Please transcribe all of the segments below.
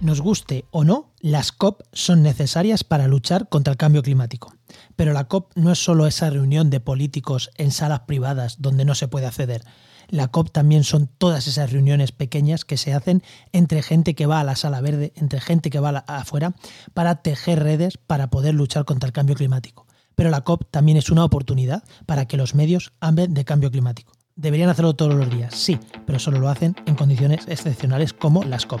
Nos guste o no, las COP son necesarias para luchar contra el cambio climático. Pero la COP no es solo esa reunión de políticos en salas privadas donde no se puede acceder. La COP también son todas esas reuniones pequeñas que se hacen entre gente que va a la sala verde, entre gente que va afuera, para tejer redes para poder luchar contra el cambio climático. Pero la COP también es una oportunidad para que los medios hablen de cambio climático. Deberían hacerlo todos los días, sí, pero solo lo hacen en condiciones excepcionales como las COP.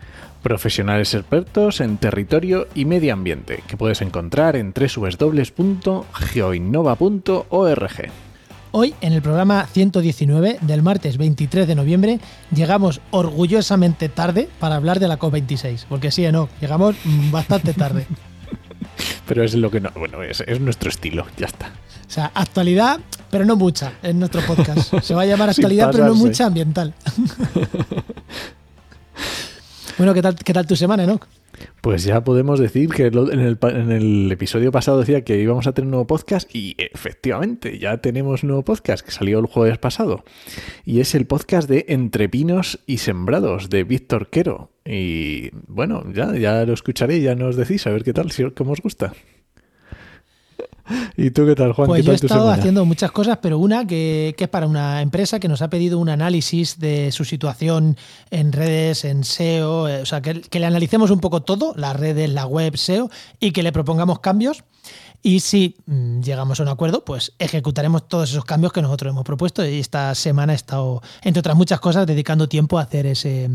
profesionales expertos en territorio y medio ambiente, que puedes encontrar en www.geoinnova.org. Hoy, en el programa 119 del martes 23 de noviembre, llegamos orgullosamente tarde para hablar de la COP26. Porque sí, no, llegamos bastante tarde. pero es lo que no. Bueno, es, es, nuestro estilo, ya está. O sea, actualidad, pero no mucha en nuestro podcast. Se va a llamar actualidad, pero no mucha ambiental. Bueno, ¿qué tal, qué tal tu semana, Enoch? Pues ya podemos decir que en el, en el, episodio pasado decía que íbamos a tener un nuevo podcast y efectivamente ya tenemos un nuevo podcast que salió el jueves pasado. Y es el podcast de Entre Pinos y Sembrados de Víctor Quero. Y bueno, ya, ya lo escucharé ya nos decís a ver qué tal, si cómo os gusta. ¿Y tú qué tal, Juan? Pues yo he estado haciendo muchas cosas, pero una que, es para una empresa que nos ha pedido un análisis de su situación en redes, en SEO, eh, o sea, que, le analicemos un poco todo, las redes, la web, SEO, y que le propongamos cambios. Y si mm, llegamos a un acuerdo, pues ejecutaremos todos esos cambios que nosotros hemos propuesto. Y esta semana he estado, entre otras muchas cosas, dedicando tiempo a hacer ese,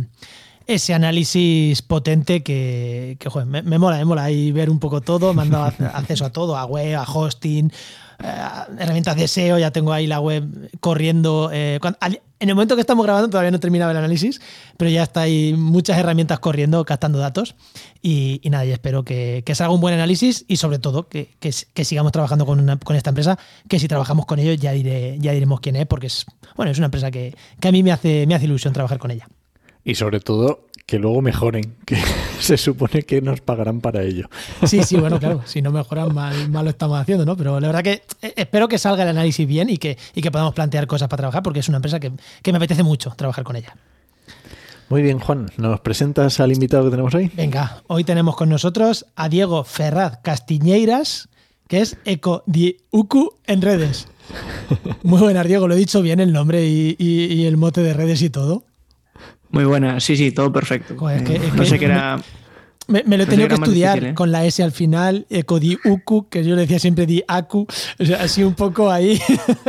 ese análisis potente que, joder, me, mola, me mola y ver un poco todo, me han dado acceso a todo, a web, a hosting, eh, herramientas de SEO, ya tengo ahí la web corriendo. Eh, en el momento que estamos grabando todavía no terminaba el análisis, pero ya está ahí muchas herramientas corriendo, captando datos y, nada, y espero que, que salga un buen análisis y sobre todo que, sigamos trabajando con, con, esta empresa, que si trabajamos con ellos ya, diré, ya diremos quién es, porque es, bueno, es una empresa que, que a mí me hace, me hace ilusión trabajar con ella y sobre todo que luego mejoren, que se supone que nos pagarán para ello. Sí, sí, bueno, claro, si no mejoran, mal, mal lo estamos haciendo, ¿no? Pero la verdad que eh, espero que salga el análisis bien y que, y que podamos plantear cosas para trabajar, porque es una empresa que, me apetece mucho trabajar con ella. Muy bien, Juan, ¿nos presentas al invitado que tenemos hoy? Venga, hoy tenemos con nosotros a Diego Ferraz Castiñeiras, que es Eco di Uku en redes. Muy buenas, Diego, lo he dicho bien el nombre y el mote de redes y todo. Muy buena, sí, sí, todo perfecto. Eh, no sé qué era. Me, lo he tenido que estudiar ¿eh? con la S al final, eco di uku, que yo le decía siempre di aku, o sea, así un poco ahí.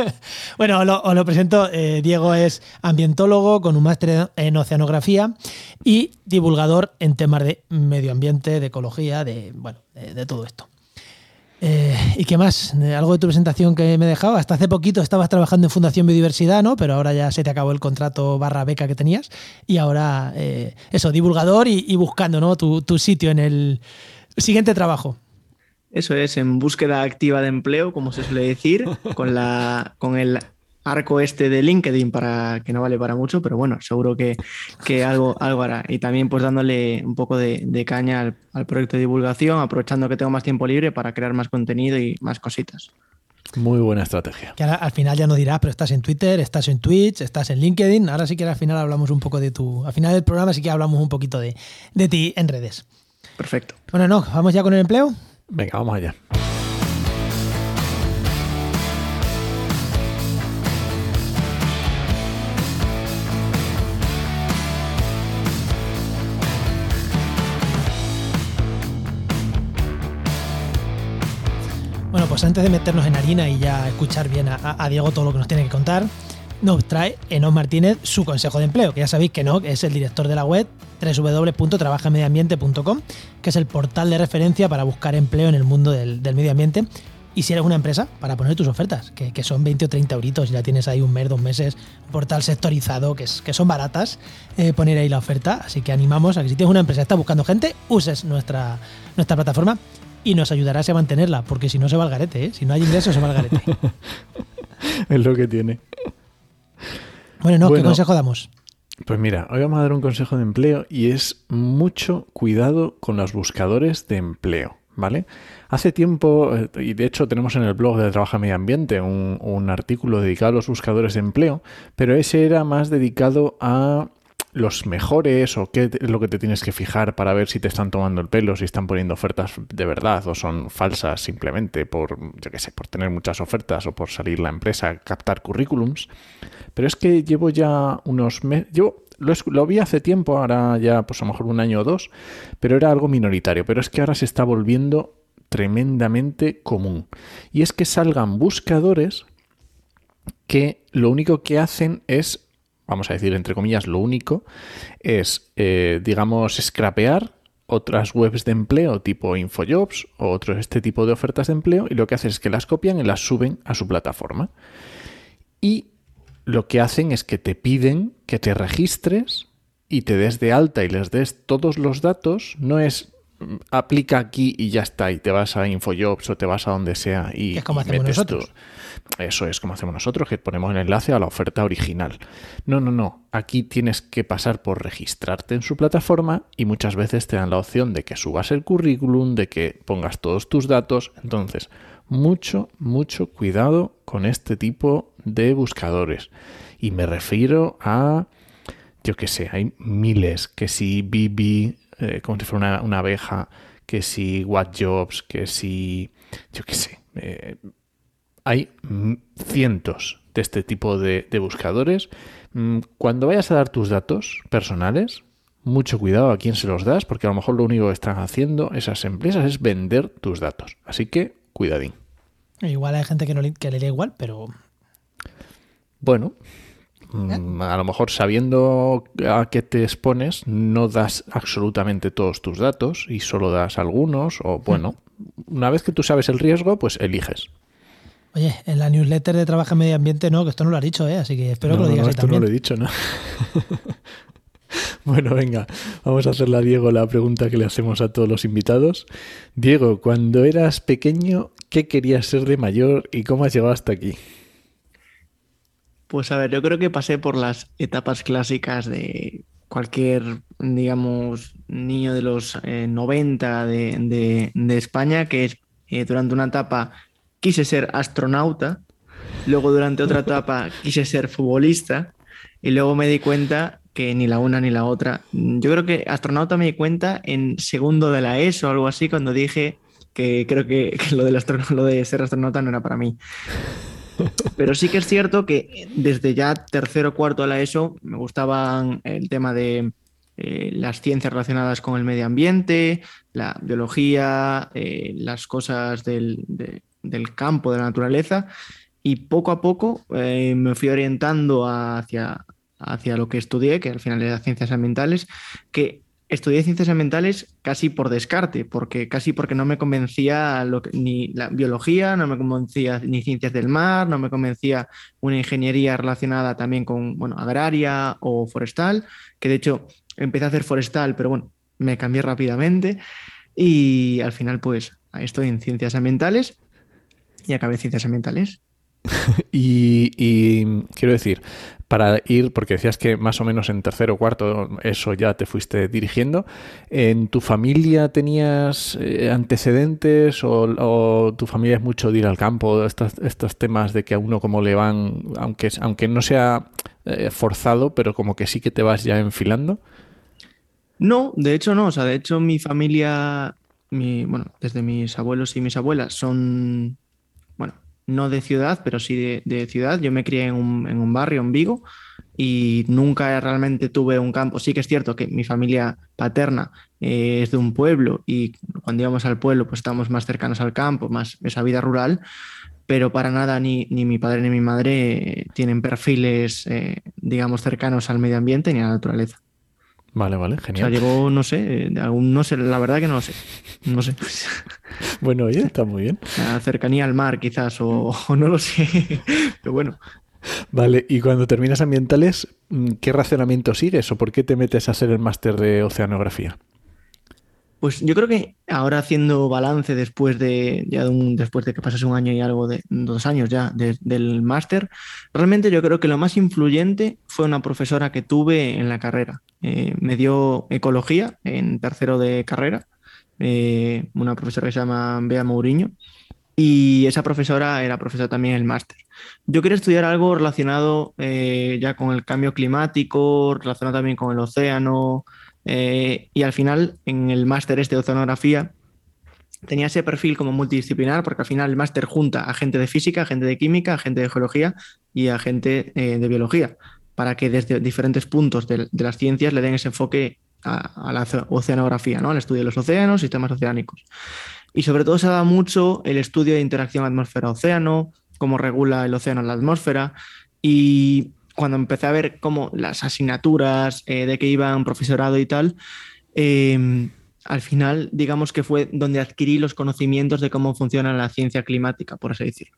bueno, os lo, presento. Eh, Diego es ambientólogo con un máster en oceanografía y divulgador en temas de medio ambiente, de ecología, de, bueno, de todo esto. Eh, ¿Y qué más? Algo de tu presentación que me dejaba. Hasta hace poquito estabas trabajando en Fundación Biodiversidad, ¿no? Pero ahora ya se te acabó el contrato barra beca que tenías. Y ahora, eh, eso, divulgador y, buscando, ¿no? Tu, tu, sitio en el siguiente trabajo. Eso es, en búsqueda activa de empleo, como se suele decir, con, la, con el arco este de LinkedIn para que no vale para mucho, pero bueno, seguro que, algo, algo hará. Y también pues dándole un poco de, caña al, proyecto de divulgación, aprovechando que tengo más tiempo libre para crear más contenido y más cositas. Muy buena estrategia. Que al final ya no dirás, pero estás en Twitter, estás en Twitch, estás en LinkedIn. Ahora sí que al final hablamos un poco de tu. Al final del programa sí que hablamos un poquito de, de ti en redes. Perfecto. Bueno, no, vamos ya con el empleo. Venga, vamos allá. Antes de meternos en harina y ya escuchar bien a, Diego todo lo que nos tiene que contar, nos trae Enoch Martínez su consejo de empleo, que ya sabéis que Enoch es el director de la web www.trabajamediambiente.com, que es el portal de referencia para buscar empleo en el mundo del, medio ambiente. Y si eres una empresa, para poner tus ofertas, que, son 20 o 30 euritos, ya tienes ahí un mes, dos meses, un portal sectorizado, que son baratas, eh, poner ahí la oferta. Así que animamos a que si tienes una empresa y estás buscando gente, uses nuestra, nuestra plataforma y nos ayudarás a mantenerla, porque si no se va al garete, ¿eh? si no hay ingresos se va al garete. es lo que tiene. Bueno, no, ¿qué consejo damos? Pues mira, hoy vamos a dar un consejo de empleo y es mucho cuidado con los buscadores de empleo, ¿vale? Hace tiempo, eh, y de hecho tenemos en el blog de Trabaja Medio Ambiente un, un artículo dedicado a los buscadores de empleo, pero ese era más dedicado a los mejores o qué es lo que te tienes que fijar para ver si te están tomando el pelo, si están poniendo ofertas de verdad o son falsas simplemente por, yo qué sé, por tener muchas ofertas o por salir la empresa a captar currículums. Pero es que llevo ya unos meses, yo lo, lo, vi hace tiempo, ahora ya pues a lo mejor un año o dos, pero era algo minoritario, pero es que ahora se está volviendo tremendamente común. Y es que salgan buscadores que lo único que hacen es vamos a decir entre comillas, lo único, es, eh, digamos, scrapear otras webs de empleo tipo InfoJobs o otro este tipo de ofertas de empleo y lo que hacen es que las copian y las suben a su plataforma. Y lo que hacen es que te piden que te registres y te des de alta y les des todos los datos. No es aplica aquí y ya está y te vas a InfoJobs o te vas a donde sea y, es como hacemos nosotros. Eso es como hacemos nosotros, que ponemos el enlace a la oferta original. No, no, no. Aquí tienes que pasar por registrarte en su plataforma y muchas veces te dan la opción de que subas el currículum, de que pongas todos tus datos. Entonces, mucho, mucho cuidado con este tipo de buscadores. Y me refiero a, yo qué sé, hay miles, que si BB, eh, como si fuera una, una, abeja, que si What Jobs, que si, yo qué sé. Eh, hay cientos de este tipo de, buscadores. Mm, cuando vayas a dar tus datos personales, mucho cuidado a quién se los das, porque a lo mejor lo único que están haciendo esas empresas es vender tus datos. Así que cuidadín. Igual hay gente que, no le, que le da igual, pero... Bueno, mm, a lo mejor sabiendo a qué te expones, no das absolutamente todos tus datos y solo das algunos, o bueno, una vez que tú sabes el riesgo, pues eliges. Oye, en la newsletter de Trabaja en Medio Ambiente no, que esto no lo ha dicho, ¿eh? así que espero que lo digas no, esto no lo he dicho, ¿no? bueno, venga, vamos a hacerle a Diego la pregunta que le hacemos a todos los invitados. Diego, cuando eras pequeño, ¿qué querías ser de mayor y cómo has llegado hasta aquí? Pues a ver, yo creo que pasé por las etapas clásicas de cualquier, digamos, niño de los 90 eh, de, de, España, que es eh, durante una etapa quise ser astronauta, luego durante otra etapa quise ser futbolista y luego me di cuenta que ni la una ni la otra. Yo creo que astronauta me di cuenta en segundo de la ESO o algo así cuando dije que creo que, lo, del lo de ser astronauta no era para mí. Pero sí que es cierto que desde ya tercero cuarto de la ESO me gustaban el tema de eh, las ciencias relacionadas con el medio ambiente, la biología, eh, las cosas del, del campo, de la naturaleza, y poco a poco eh, me fui orientando hacia, hacia lo que estudié, que al final era ciencias ambientales, que estudié ciencias ambientales casi por descarte, porque casi porque no me convencía ni la biología, no me convencía ni ciencias del mar, no me convencía una ingeniería relacionada también con, bueno, agraria o forestal, que de hecho empecé a hacer forestal, pero bueno, me cambié rápidamente y al final pues estoy en ciencias ambientales y acabé ciencias ambientales. y, quiero decir, para ir, porque decías que más o menos en tercero o cuarto eso ya te fuiste dirigiendo, ¿en tu familia tenías eh, antecedentes o, tu familia es mucho de ir al campo, estos, estos temas de que a uno como le van, aunque, aunque no sea eh, forzado, pero como que sí que te vas ya enfilando? No, de hecho no, o sea, de hecho mi familia, mi, bueno, desde mis abuelos y mis abuelas son no de ciudad, pero sí de, ciudad. Yo me crié en un, barrio, en Vigo, y nunca realmente tuve un campo. Sí que es cierto que mi familia paterna eh, es de un pueblo y cuando íbamos al pueblo pues estábamos más cercanos al campo, más esa vida rural, pero para nada ni, ni mi padre ni mi madre tienen perfiles, eh, digamos, cercanos al medio ambiente ni a la naturaleza. Vale, vale, genial. O sea, llegó, no sé, aún no sé, la verdad que no lo sé. No sé. bueno, oye, está muy bien. La cercanía al mar, quizás, o, no lo sé. Pero bueno. Vale, y cuando terminas ambientales, ¿qué razonamiento sigues o por qué te metes a hacer el máster de oceanografía? Pues yo creo que ahora haciendo balance después de ya de un, después de que pasase un año y algo de dos años ya del máster, realmente yo creo que lo más influyente fue una profesora que tuve en la carrera. Eh, me dio ecología en tercero de carrera, eh, una profesora que se llama Bea Mourinho, y esa profesora era profesora también en el máster. Yo quería estudiar algo relacionado eh, ya con el cambio climático, relacionado también con el océano, eh, y al final, en el máster este de oceanografía, tenía ese perfil como multidisciplinar, porque al final el máster junta a gente de física, a gente de química, a gente de geología y a gente eh, de biología, para que desde diferentes puntos de, las ciencias le den ese enfoque a, la oceanografía, ¿no? al estudio de los océanos, sistemas oceánicos. Y sobre todo se da mucho el estudio de interacción atmósfera-océano, cómo regula el océano en la atmósfera. Y cuando empecé a ver cómo las asignaturas eh, de que iban profesorado y tal, em, al final, digamos que fue donde adquirí los conocimientos de cómo funciona la ciencia climática, por así decirlo.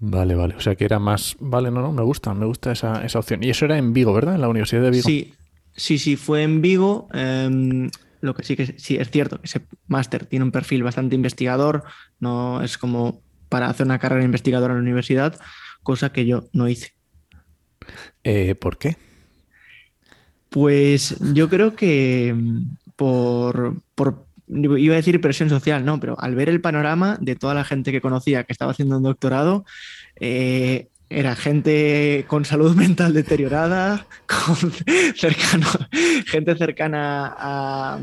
Vale, vale. O sea que era más. Vale, no, no, me gusta, me gusta esa, opción. Y eso era en Vigo, ¿verdad? En la Universidad de Vigo. Sí, sí, sí, fue en Vigo. Em, lo que sí que sí es cierto, ese máster tiene un perfil bastante investigador, no es como para hacer una carrera investigadora en la universidad, cosa que yo no hice. Eh, ¿Por qué? Pues yo creo que mm, por, por, iba a decir presión social, no, pero al ver el panorama de toda la gente que conocía que estaba haciendo un doctorado, eh, era gente con salud mental deteriorada, con cercano, gente cercana a,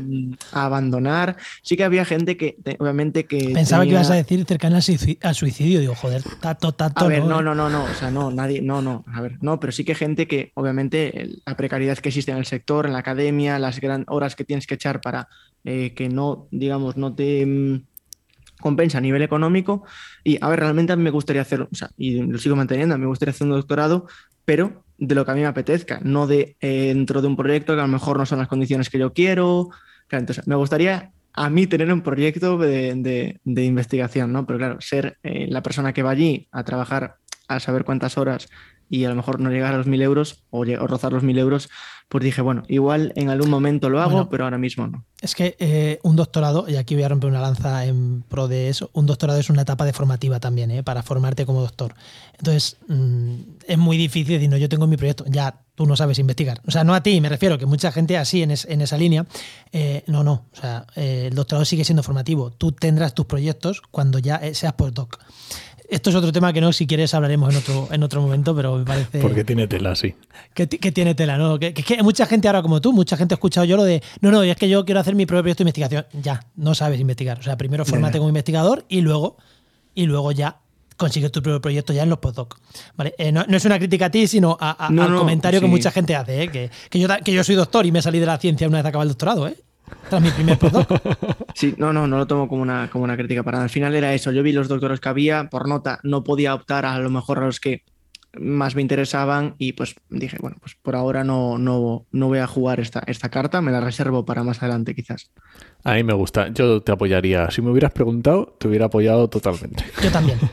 abandonar. Sí que había gente que, obviamente, que. Pensaba que ibas a decir cercana al suicidio. Digo, joder, tato, tato. A ver, no, no, no, no. O sea, no, nadie, no, no. A ver, no, pero sí que gente que, obviamente, la precariedad que existe en el sector, en la academia, las gran horas que tienes que echar para eh, que no, digamos, no te mm, compensa a nivel económico. Y a ver, realmente a mí me gustaría hacer, o sea, y lo sigo manteniendo, me gustaría hacer un doctorado, pero de lo que a mí me apetezca, no de eh, dentro de un proyecto que a lo mejor no son las condiciones que yo quiero. entonces, me gustaría a mí tener un proyecto de, investigación, ¿no? Pero claro, ser eh, la persona que va allí a trabajar a saber cuántas horas y a lo mejor no llegar a los mil euros o, rozar los mil euros, pues dije, bueno, igual en algún momento lo hago, pero ahora mismo no. Es que eh, un doctorado, y aquí voy a romper una lanza en pro de eso, un doctorado es una etapa de formativa también, ¿eh? para formarte como doctor. Entonces, mm, es muy difícil decir, no, yo tengo mi proyecto, ya tú no sabes investigar. O sea, no a ti, me refiero, que mucha gente así en, en esa línea, eh, no, no, o sea, el doctorado sigue siendo formativo. Tú tendrás tus proyectos cuando ya seas postdoc. Esto es otro tema que no, si quieres hablaremos en otro, en otro momento, pero me parece... Porque tiene tela, sí. Que, tiene tela, ¿no? Que, que, mucha gente ahora como tú, mucha gente ha escuchado yo lo de, no, no, es que yo quiero hacer mi propio proyecto de investigación. Ya, no sabes investigar. O sea, primero formate como investigador y luego, y luego ya consigues tu propio proyecto ya en los postdoc. ¿Vale? Eh, no, es una crítica a ti, sino al comentario que mucha gente hace, ¿eh? que, que, yo, que yo soy doctor y me salí de la ciencia una vez acabado el doctorado, ¿eh? Tras mi primer postdoc. Sí, no, no, no lo tomo como una, como una crítica para nada. Al final era eso. Yo vi los doctores que había, por nota, no podía optar a lo mejor a los que más me interesaban y pues dije, bueno, pues por ahora no, no, no voy a jugar esta, esta carta, me la reservo para más adelante quizás. A mí me gusta, yo te apoyaría. Si me hubieras preguntado, te hubiera apoyado totalmente. Yo también.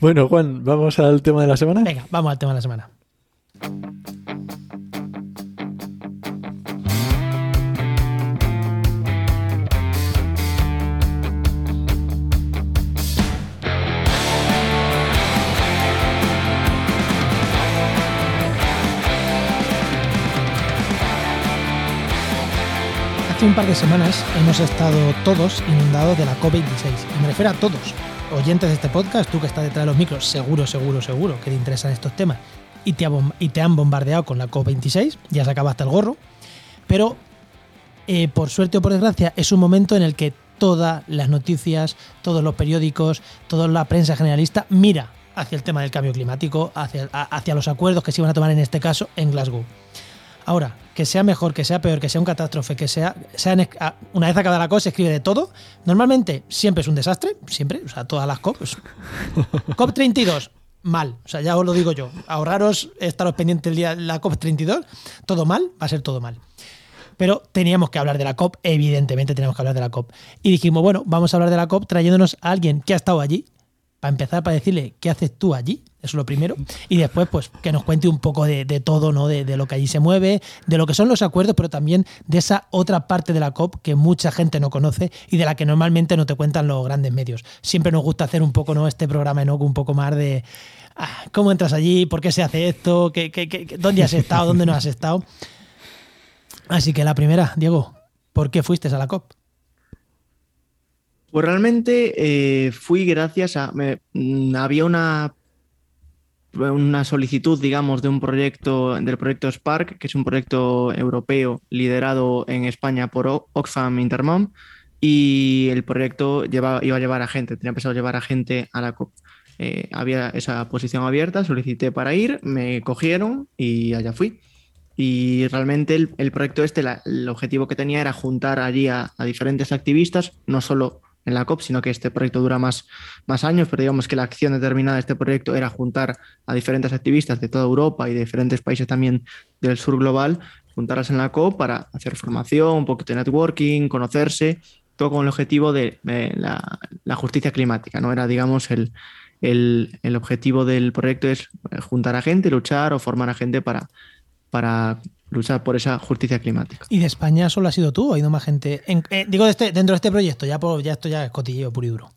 bueno, Juan, ¿vamos al tema de la semana? Venga, vamos al tema de la semana. Un par de semanas hemos estado todos inundados de la COP26. Y me refiero a todos. Oyentes de este podcast, tú que estás detrás de los micros, seguro, seguro, seguro que te interesan estos temas y te, y te han bombardeado con la COP26, ya se acaba hasta el gorro. Pero, eh, por suerte o por desgracia, es un momento en el que todas las noticias, todos los periódicos, toda la prensa generalista mira hacia el tema del cambio climático, hacia, hacia los acuerdos que se iban a tomar en este caso en Glasgow. Ahora, que sea mejor, que sea peor, que sea un catástrofe, que sea, una vez acabada la cosa, se escribe de todo. Normalmente siempre es un desastre, siempre, o sea, todas las COP. COP 32, mal, o sea, ya os lo digo yo. Ahorraros, estaros pendientes el día de la COP 32, todo mal, va a ser todo mal. Pero teníamos que hablar de la COP, evidentemente teníamos que hablar de la COP. Y dijimos, bueno, vamos a hablar de la COP trayéndonos a alguien que ha estado allí, para empezar, para decirle qué haces tú allí, eso es lo primero, y después, pues, que nos cuente un poco de, todo, ¿no? De, lo que allí se mueve, de lo que son los acuerdos, pero también de esa otra parte de la COP que mucha gente no conoce y de la que normalmente no te cuentan los grandes medios. Siempre nos gusta hacer un poco, ¿no? Este programa, ¿no? Un poco más de ah, cómo entras allí, por qué se hace esto, ¿Qué, qué, qué, dónde has estado, dónde no has estado. Así que la primera, Diego, ¿por qué fuiste a la COP? Pues realmente eh, fui gracias a... Mm, había una, una solicitud, digamos, de un proyecto, del proyecto Spark, que es un proyecto europeo liderado en España por Oxfam Intermom, y el proyecto iba a llevar a gente, tenía pensado llevar a gente a la COP. Eh, había esa posición abierta, solicité para ir, me cogieron y allá fui. Y realmente el, proyecto este, el objetivo que tenía era juntar allí a, diferentes activistas, no solo en la COP, sino que este proyecto dura más, más años, pero digamos que la acción determinada de este proyecto era juntar a diferentes activistas de toda Europa y de diferentes países también del sur global, juntarlas en la COP para hacer formación, un poquito de networking, conocerse, todo con el objetivo de, la, la, justicia climática, ¿no? Era, digamos, el, el, el objetivo del proyecto es juntar a gente, luchar o formar a gente para para luchar por esa justicia climática. ¿Y de España solo ha sido tú ha ido más gente? Eh, digo, de este, dentro de este proyecto, ya, ya esto ya es cotilleo puro y duro.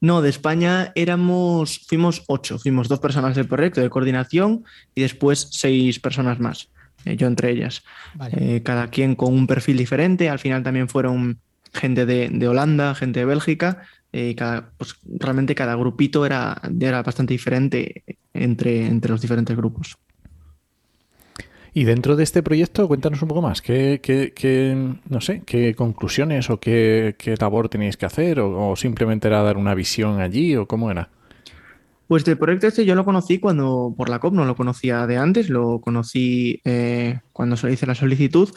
No, de España éramos, fuimos ocho, fuimos dos personas del proyecto de coordinación y después seis personas más, eh, yo entre ellas. Eh, cada quien con un perfil diferente, al final también fueron gente de, Holanda, gente de Bélgica, cada, pues, realmente cada grupito era, era bastante diferente entre, entre los diferentes grupos. Y dentro de este proyecto, cuéntanos un poco más. ¿Qué, no sé, qué conclusiones o qué, labor teníais que hacer? O, simplemente era dar una visión allí? ¿O cómo era? Pues el proyecto este yo lo conocí cuando, por la COP, no lo conocía de antes, lo conocí eh, cuando se hice la solicitud.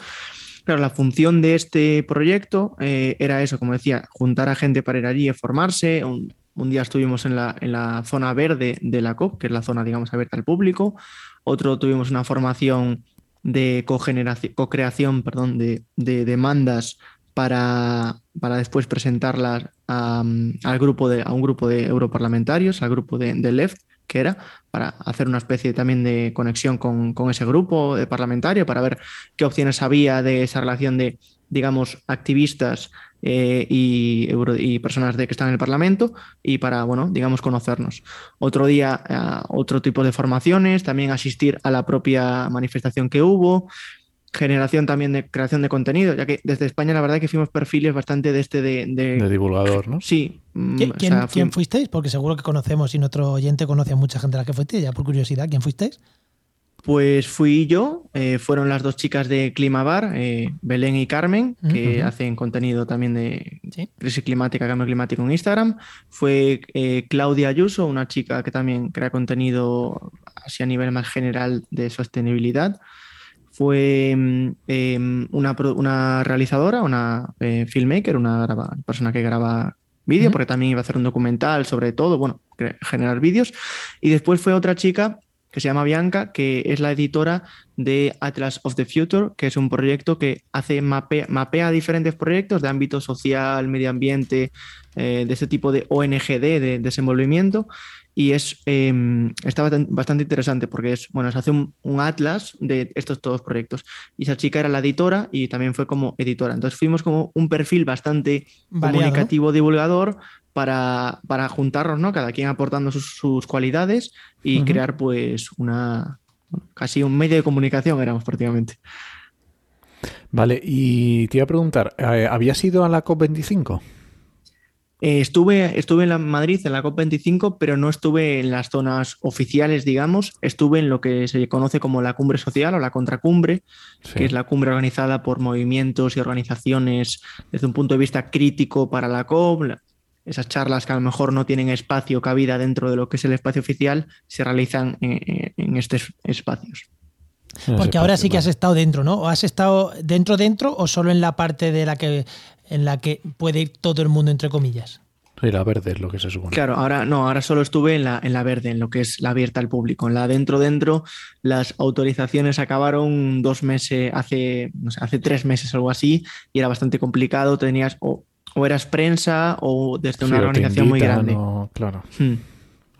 Pero la función de este proyecto eh, era eso, como decía, juntar a gente para ir allí a formarse. Un, un día estuvimos en la, en la, zona verde de la COP, que es la zona, digamos, abierta al público otro tuvimos una formación de co-creación perdón, de, demandas para, para, después presentarlas al grupo de, a un grupo de europarlamentarios, al grupo de, de LEFT, que era, para hacer una especie también de conexión con, con, ese grupo de parlamentario, para ver qué opciones había de esa relación de, digamos, activistas eh, y, personas de que están en el Parlamento y para, bueno, digamos, conocernos. Otro día, eh, otro tipo de formaciones, también asistir a la propia manifestación que hubo, generación también de creación de contenido, ya que desde España la verdad que fuimos perfiles bastante de este de... De, divulgador, ¿no? Sí. Mm, ¿Quién, fuisteis? Porque seguro que conocemos y nuestro oyente conoce a mucha gente a la que fuisteis, ya por curiosidad, ¿quién fuisteis? Pues fui yo, eh, fueron las dos chicas de Climabar, eh, Belén y Carmen, que hacen contenido también de crisis climática, cambio climático en Instagram. Fue eh, Claudia Ayuso, una chica que también crea contenido así a nivel más general de sostenibilidad. Fue mm, em, una, realizadora, una filmmaker, una persona que graba vídeo, porque también iba a hacer un documental sobre todo, bueno, generar vídeos. Y después fue otra chica que se llama Bianca, que es la editora de Atlas of the Future, que es un proyecto que hace mapea, diferentes proyectos de ámbito social, medio ambiente, eh, de ese tipo de ONGD, de desenvolvimiento. Y es, em, está bastante interesante porque es, bueno, se hace un, atlas de estos todos proyectos. Y esa chica era la editora y también fue como editora. Entonces fuimos como un perfil bastante comunicativo, divulgador, para, para juntarnos, ¿no? Cada quien aportando sus, cualidades y crear pues una casi un medio de comunicación éramos prácticamente. Vale, y te iba a preguntar, eh, ¿habías ido a la COP25? Eh, estuve, estuve en la Madrid en la COP25, pero no estuve en las zonas oficiales, digamos. Estuve en lo que se conoce como la cumbre social o la contracumbre, que es la cumbre organizada por movimientos y organizaciones desde un punto de vista crítico para la COP, esas charlas que a lo mejor no tienen espacio, cabida dentro de lo que es el espacio oficial, se realizan en, estos espacios. Porque ahora sí que has estado dentro, ¿no? ¿O has estado dentro dentro o solo en la parte de la que en la que puede ir todo el mundo entre comillas? Sí, la verde es lo que se supone. Claro, ahora no, ahora solo estuve en la, en la verde, en lo que es la abierta al público. En la dentro dentro, las autorizaciones acabaron dos meses, hace, no sé, hace tres meses, algo así, y era bastante complicado. Tenías, o o eras prensa o desde una organización muy grande. claro. Hmm.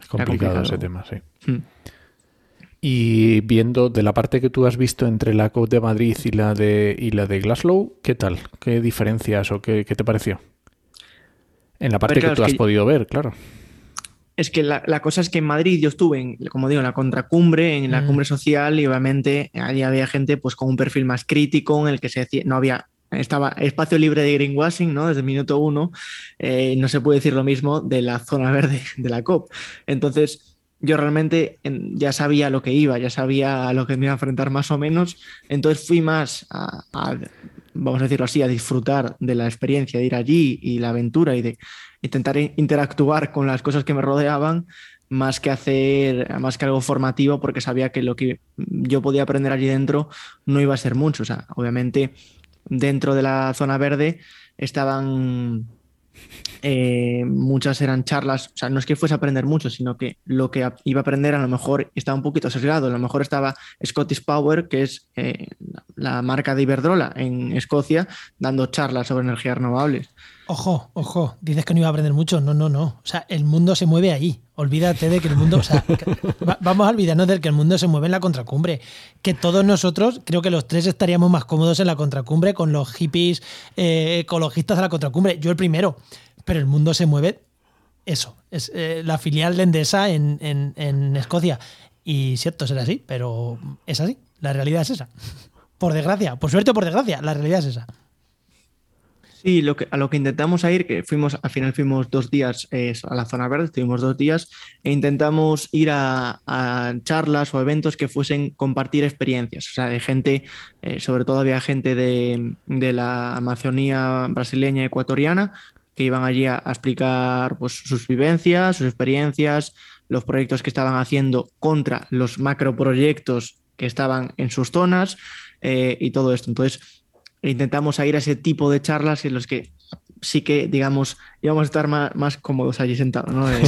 Es complicado, ese tema, sí. Hmm. Y viendo de la parte que tú has visto entre la COP de Madrid y la de, y la de Glasgow, ¿qué tal? ¿Qué diferencias o qué, te pareció? En la parte que tú has podido ver, claro. Es que la, cosa es que en Madrid yo estuve, en, como digo, en la contracumbre, en la mm. cumbre social, y obviamente allí había gente pues con un perfil más crítico en el que se decía, no había estaba espacio libre de greenwashing, ¿no? Desde el minuto uno, eh, no se puede decir lo mismo de la zona verde de la COP. Entonces, yo realmente ya sabía lo que iba, ya sabía a lo que me iba a enfrentar más o menos, entonces fui más a, vamos a decirlo así, a disfrutar de la experiencia de ir allí y la aventura y de intentar interactuar con las cosas que me rodeaban, más que hacer, más que algo formativo, porque sabía que lo que yo podía aprender allí dentro no iba a ser mucho. O sea, obviamente dentro de la zona verde estaban eh, muchas eran charlas, o sea, no es que fuese a aprender mucho, sino que lo que iba a aprender a lo mejor estaba un poquito sesgado. A lo mejor estaba Scottish Power, que es eh, la marca de Iberdrola en Escocia, dando charlas sobre energías renovables. Ojo, ojo, dices que no iba a aprender mucho. No, no, no. O sea, el mundo se mueve ahí. Olvídate de que el mundo. O sea, vamos a olvidarnos de que el mundo se mueve en la contracumbre. Que todos nosotros, creo que los tres estaríamos más cómodos en la contracumbre con los hippies eh, ecologistas de la contracumbre. Yo el primero pero el mundo se mueve eso, es eh, la filial de Endesa en, en, Escocia. Y cierto, será así, pero es así, la realidad es esa. Por desgracia, por suerte o por desgracia, la realidad es esa. Sí, lo que, a lo que intentamos ir, que fuimos, al final fuimos dos días a la zona verde, estuvimos dos días, e intentamos ir a, charlas o eventos que fuesen compartir experiencias, o sea, de gente, eh, sobre todo había gente de, la Amazonía brasileña ecuatoriana, que iban allí a, explicar pues, sus vivencias, sus experiencias, los proyectos que estaban haciendo contra los macroproyectos que estaban en sus zonas eh, y todo esto. Entonces, intentamos ir a ese tipo de charlas en los que sí que, digamos, íbamos a estar más, cómodos allí sentados, ¿no? Eh,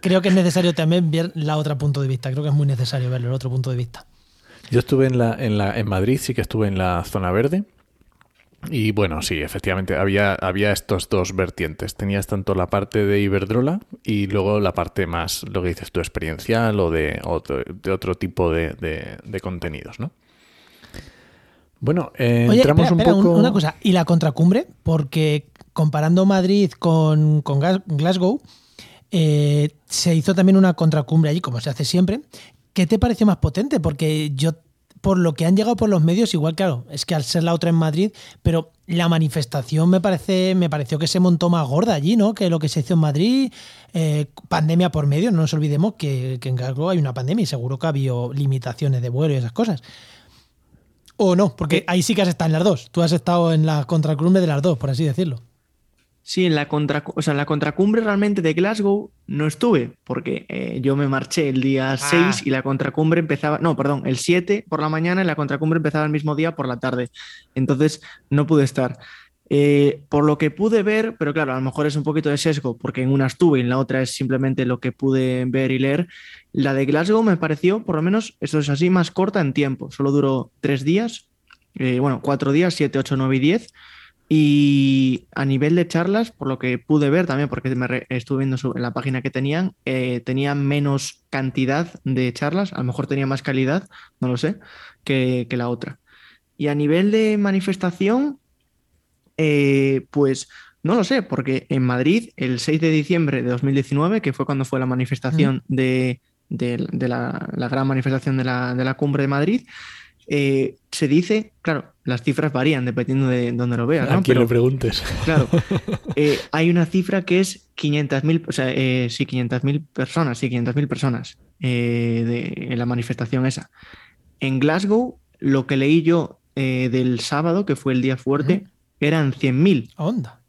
creo, que es necesario también ver la otra punto de vista. Creo que es muy necesario verlo, el otro punto de vista. Yo estuve en, la, en, la, en Madrid, sí que estuve en la zona verde. Y bueno, sí, efectivamente, había, había estos dos vertientes. Tenías tanto la parte de Iberdrola y luego la parte más, lo que dices tu experiencial o de otro, de otro tipo de, contenidos, ¿no? Bueno, eh, entramos un poco. Una cosa, ¿y la contracumbre? Porque comparando Madrid con, Glasgow, eh, se hizo también una contracumbre allí, como se hace siempre. ¿Qué te pareció más potente? Porque yo por lo que han llegado por los medios, igual claro, es que al ser la otra en Madrid, pero la manifestación me parece, me pareció que se montó más gorda allí, ¿no? Que lo que se hizo en Madrid, eh, pandemia por medio, no nos olvidemos que, en Glasgow hay una pandemia y seguro que ha habido limitaciones de vuelo y esas cosas. O no, porque ahí sí que has estado en las dos. Tú has estado en la contracumbre de las dos, por así decirlo. Sí, en la, contra, o sea, en la contracumbre realmente de Glasgow no estuve, porque eh, yo me marché el día 6 ah. y la contracumbre empezaba, no, perdón, el 7 por la mañana y la contracumbre empezaba el mismo día por la tarde. Entonces no pude estar. Eh, por lo que pude ver, pero claro, a lo mejor es un poquito de sesgo, porque en una estuve y en la otra es simplemente lo que pude ver y leer. La de Glasgow me pareció, por lo menos, eso es así, más corta en tiempo. Solo duró tres días, eh, bueno, cuatro días, siete, ocho, nueve y diez. Y a nivel de charlas, por lo que pude ver también, porque me estuve viendo en la página que tenían, eh, tenían menos cantidad de charlas, a lo mejor tenía más calidad, no lo sé, que, la otra. Y a nivel de manifestación, eh, pues no lo sé, porque en Madrid, el 6 de diciembre de 2019, que fue cuando fue la manifestación de, la, gran manifestación de la, de la cumbre de Madrid, eh, se dice, claro, las cifras varían dependiendo de dónde lo veas. A le preguntes. Claro, eh, hay una cifra que es 500.000, o sea, eh, sí, 500.000 personas, sí, 500.000 personas en la manifestación esa. En Glasgow, lo que leí yo del sábado, que fue el día fuerte, eran 100.000. Onda.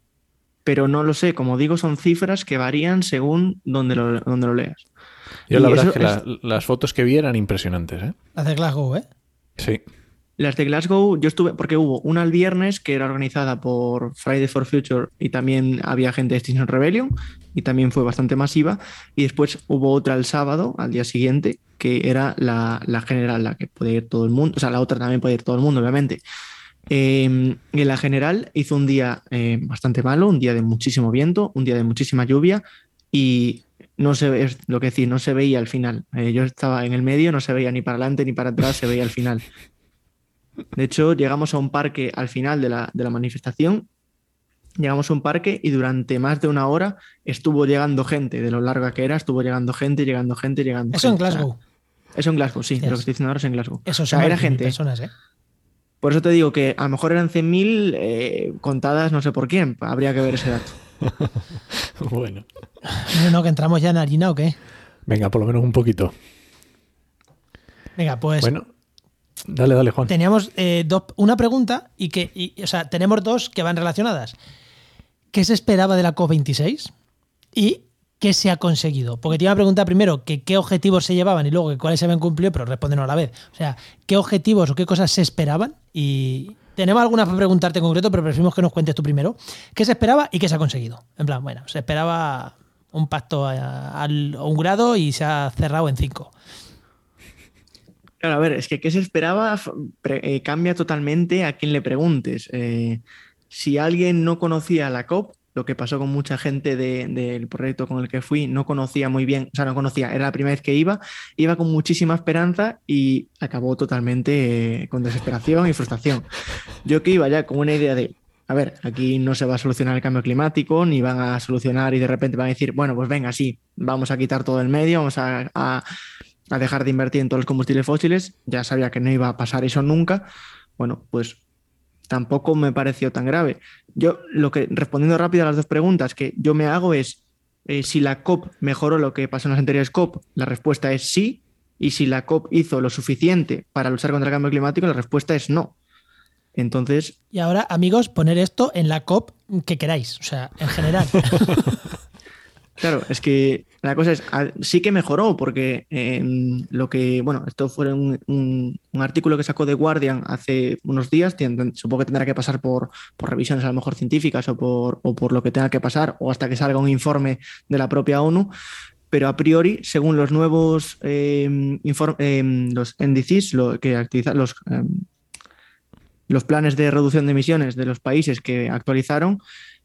Pero no lo sé, como digo, son cifras que varían según donde lo, donde lo leas. Yo la verdad es que las fotos que vi eran impresionantes. ¿eh? Las de Glasgow, ¿eh? Sí. Las de Glasgow, yo estuve, porque hubo una el viernes que era organizada por Friday for Future y también había gente de Extinction Rebellion y también fue bastante masiva. Y después hubo otra el sábado, al día siguiente, que era la, general, la que puede ir todo el mundo, o sea, la otra también puede ir todo el mundo, obviamente. Eh, en la general hizo un día eh, bastante malo, un día de muchísimo viento, un día de muchísima lluvia y no se ve, lo que decir, no se veía al final. Eh, yo estaba en el medio, no se veía ni para adelante ni para atrás, se veía al final. De hecho, llegamos a un parque al final de la, de la manifestación llegamos a un parque y durante más de una hora estuvo llegando gente, de lo larga que era, estuvo llegando gente, llegando gente, llegando Eso en gente. Sea, Glasgow. eso en Glasgow, sí, Yes. lo que estoy diciendo ahora es en Glasgow. Eso o sea, era 20.000 gente. personas, ¿eh? Por eso te digo que a lo mejor eran 100.000 eh, contadas no sé por quién, habría que ver ese dato. Bueno, No, no, que entramos ya en harina o qué. venga, por lo menos un poquito. Venga, pues Bueno, dale, dale, Juan. teníamos eh, dos, una pregunta y que, y- o sea, tenemos dos que van relacionadas. ¿Qué se esperaba de la COP26 y qué se ha conseguido? Porque te iba a preguntar primero qué objetivos se llevaban y luego que cuáles se habían cumplido, pero respóndenos a la vez. O sea, ¿qué objetivos o qué cosas se esperaban? Y tenemos algunas para preguntarte en concreto, pero preferimos que nos cuentes tú primero. ¿Qué se esperaba y qué se ha conseguido? En plan, bueno, se esperaba un pacto a, un grado y se ha cerrado en cinco. Claro, a ver, es que qué se esperaba eh, cambia totalmente a quien le preguntes. Eh, si alguien no conocía la COP, lo que pasó con mucha gente de- del proyecto con el que fui, no conocía muy bien, o sea, no conocía, era la primera vez que iba, iba con muchísima esperanza y acabó totalmente eh, con desesperación y frustración. Yo que iba ya con una idea de, a ver, aquí no se va a solucionar el cambio climático, ni van a solucionar y de repente van a decir, bueno, pues venga, sí, vamos a quitar todo el medio, vamos a dejar de invertir en todos los combustibles fósiles, ya sabía que no iba a pasar eso nunca, bueno, pues tampoco me pareció tan grave. Yo lo que, respondiendo rápido a las dos preguntas que yo me hago es, eh, si la COP mejoró lo que pasó en las anteriores COP, la respuesta es sí, y si la COP hizo lo suficiente para luchar contra el cambio climático, la respuesta es no. Entonces, Y ahora, amigos, poner esto en la COP que queráis, o sea, en general. Claro, es que la cosa es, sí que mejoró, porque eh, lo que, bueno, esto fue un, un- artículo que sacó The Guardian hace unos días, supongo que tendrá que pasar por, por revisiones a lo mejor científicas o por, o por lo que tenga que pasar, o hasta que salga un informe de la propia ONU, pero a priori, según los nuevos eh, los NDCs, lo que actualizan los, los planes de reducción de emisiones de los países que actualizaron,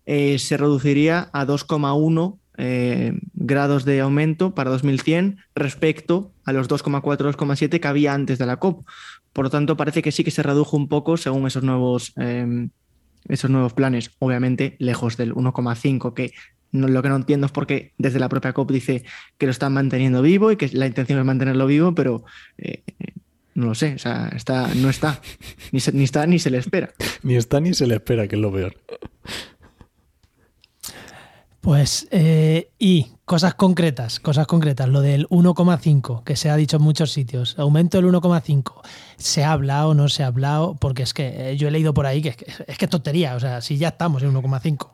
eh, se reduciría a 2,1 eh, grados de aumento para 2100 respecto a los 2,4, 2,7 que había antes de la COP. Por lo tanto, parece que sí que se redujo un poco según esos nuevos, eh, esos nuevos planes, obviamente lejos del 1,5 que lo que no entiendo es porque desde la propia COP dice que lo están manteniendo vivo y que la intención es mantenerlo vivo, pero eh, no lo sé, o sea, está, no está, ni, se- ni está ni se le espera. Ni está ni se le espera, que es lo peor. Pues, eh, y cosas concretas, cosas concretas, lo del 1,5, que se ha dicho en muchos sitios, aumento del 1,5, ¿se ha hablado no se ha hablado? Porque es que eh, yo he leído por ahí que es que es, que es tontería, o sea, si ya estamos en 1,5.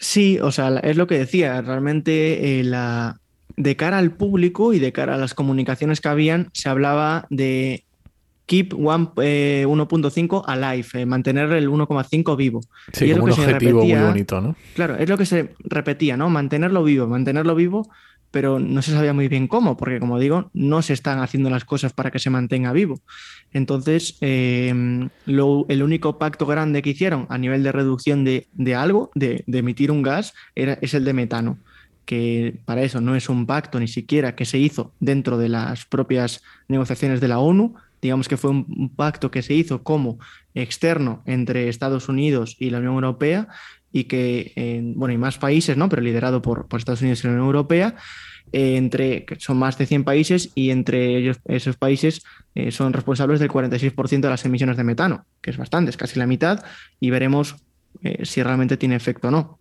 Sí, o sea, es lo que decía, realmente eh, la, de cara al público y de cara a las comunicaciones que habían, se hablaba de keep one, eh, 1.5 alive, eh, mantener el 1,5 vivo. Sí, Y es como lo un se objetivo muy bonito, ¿no? Claro, es lo que se repetía, ¿no? Mantenerlo vivo, mantenerlo vivo, pero no se sabía muy bien cómo, porque como digo, no se están haciendo las cosas para que se mantenga vivo. Entonces, eh, lo- el único pacto grande que hicieron a nivel de reducción de, de algo, de, de emitir un gas, era, es el de metano, que para eso no es un pacto ni siquiera que se hizo dentro de las propias negociaciones de la ONU, digamos que fue un, pacto que se hizo como externo entre Estados Unidos y la Unión Europea y que, bueno, y más países, ¿no? Pero liderado por, Estados Unidos y la Unión Europea, eh, entre, son más de 100 países y entre ellos, esos países eh, son responsables del 46% de las emisiones de metano, que es bastante, es casi la mitad, y veremos eh, si realmente tiene efecto o no.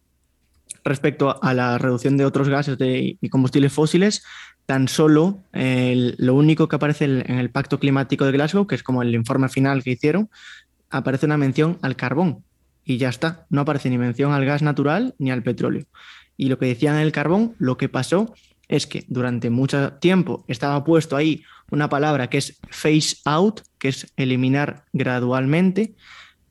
Respecto a la reducción de otros gases de, y combustibles fósiles, tan solo lo único que aparece en el Pacto Climático de Glasgow, que es como el informe final que hicieron, aparece una mención al carbón y ya está. No aparece ni mención al gas natural ni al petróleo. Y lo que decían el carbón, lo que pasó es que durante mucho tiempo estaba puesto ahí una palabra que es phase out, que es eliminar gradualmente,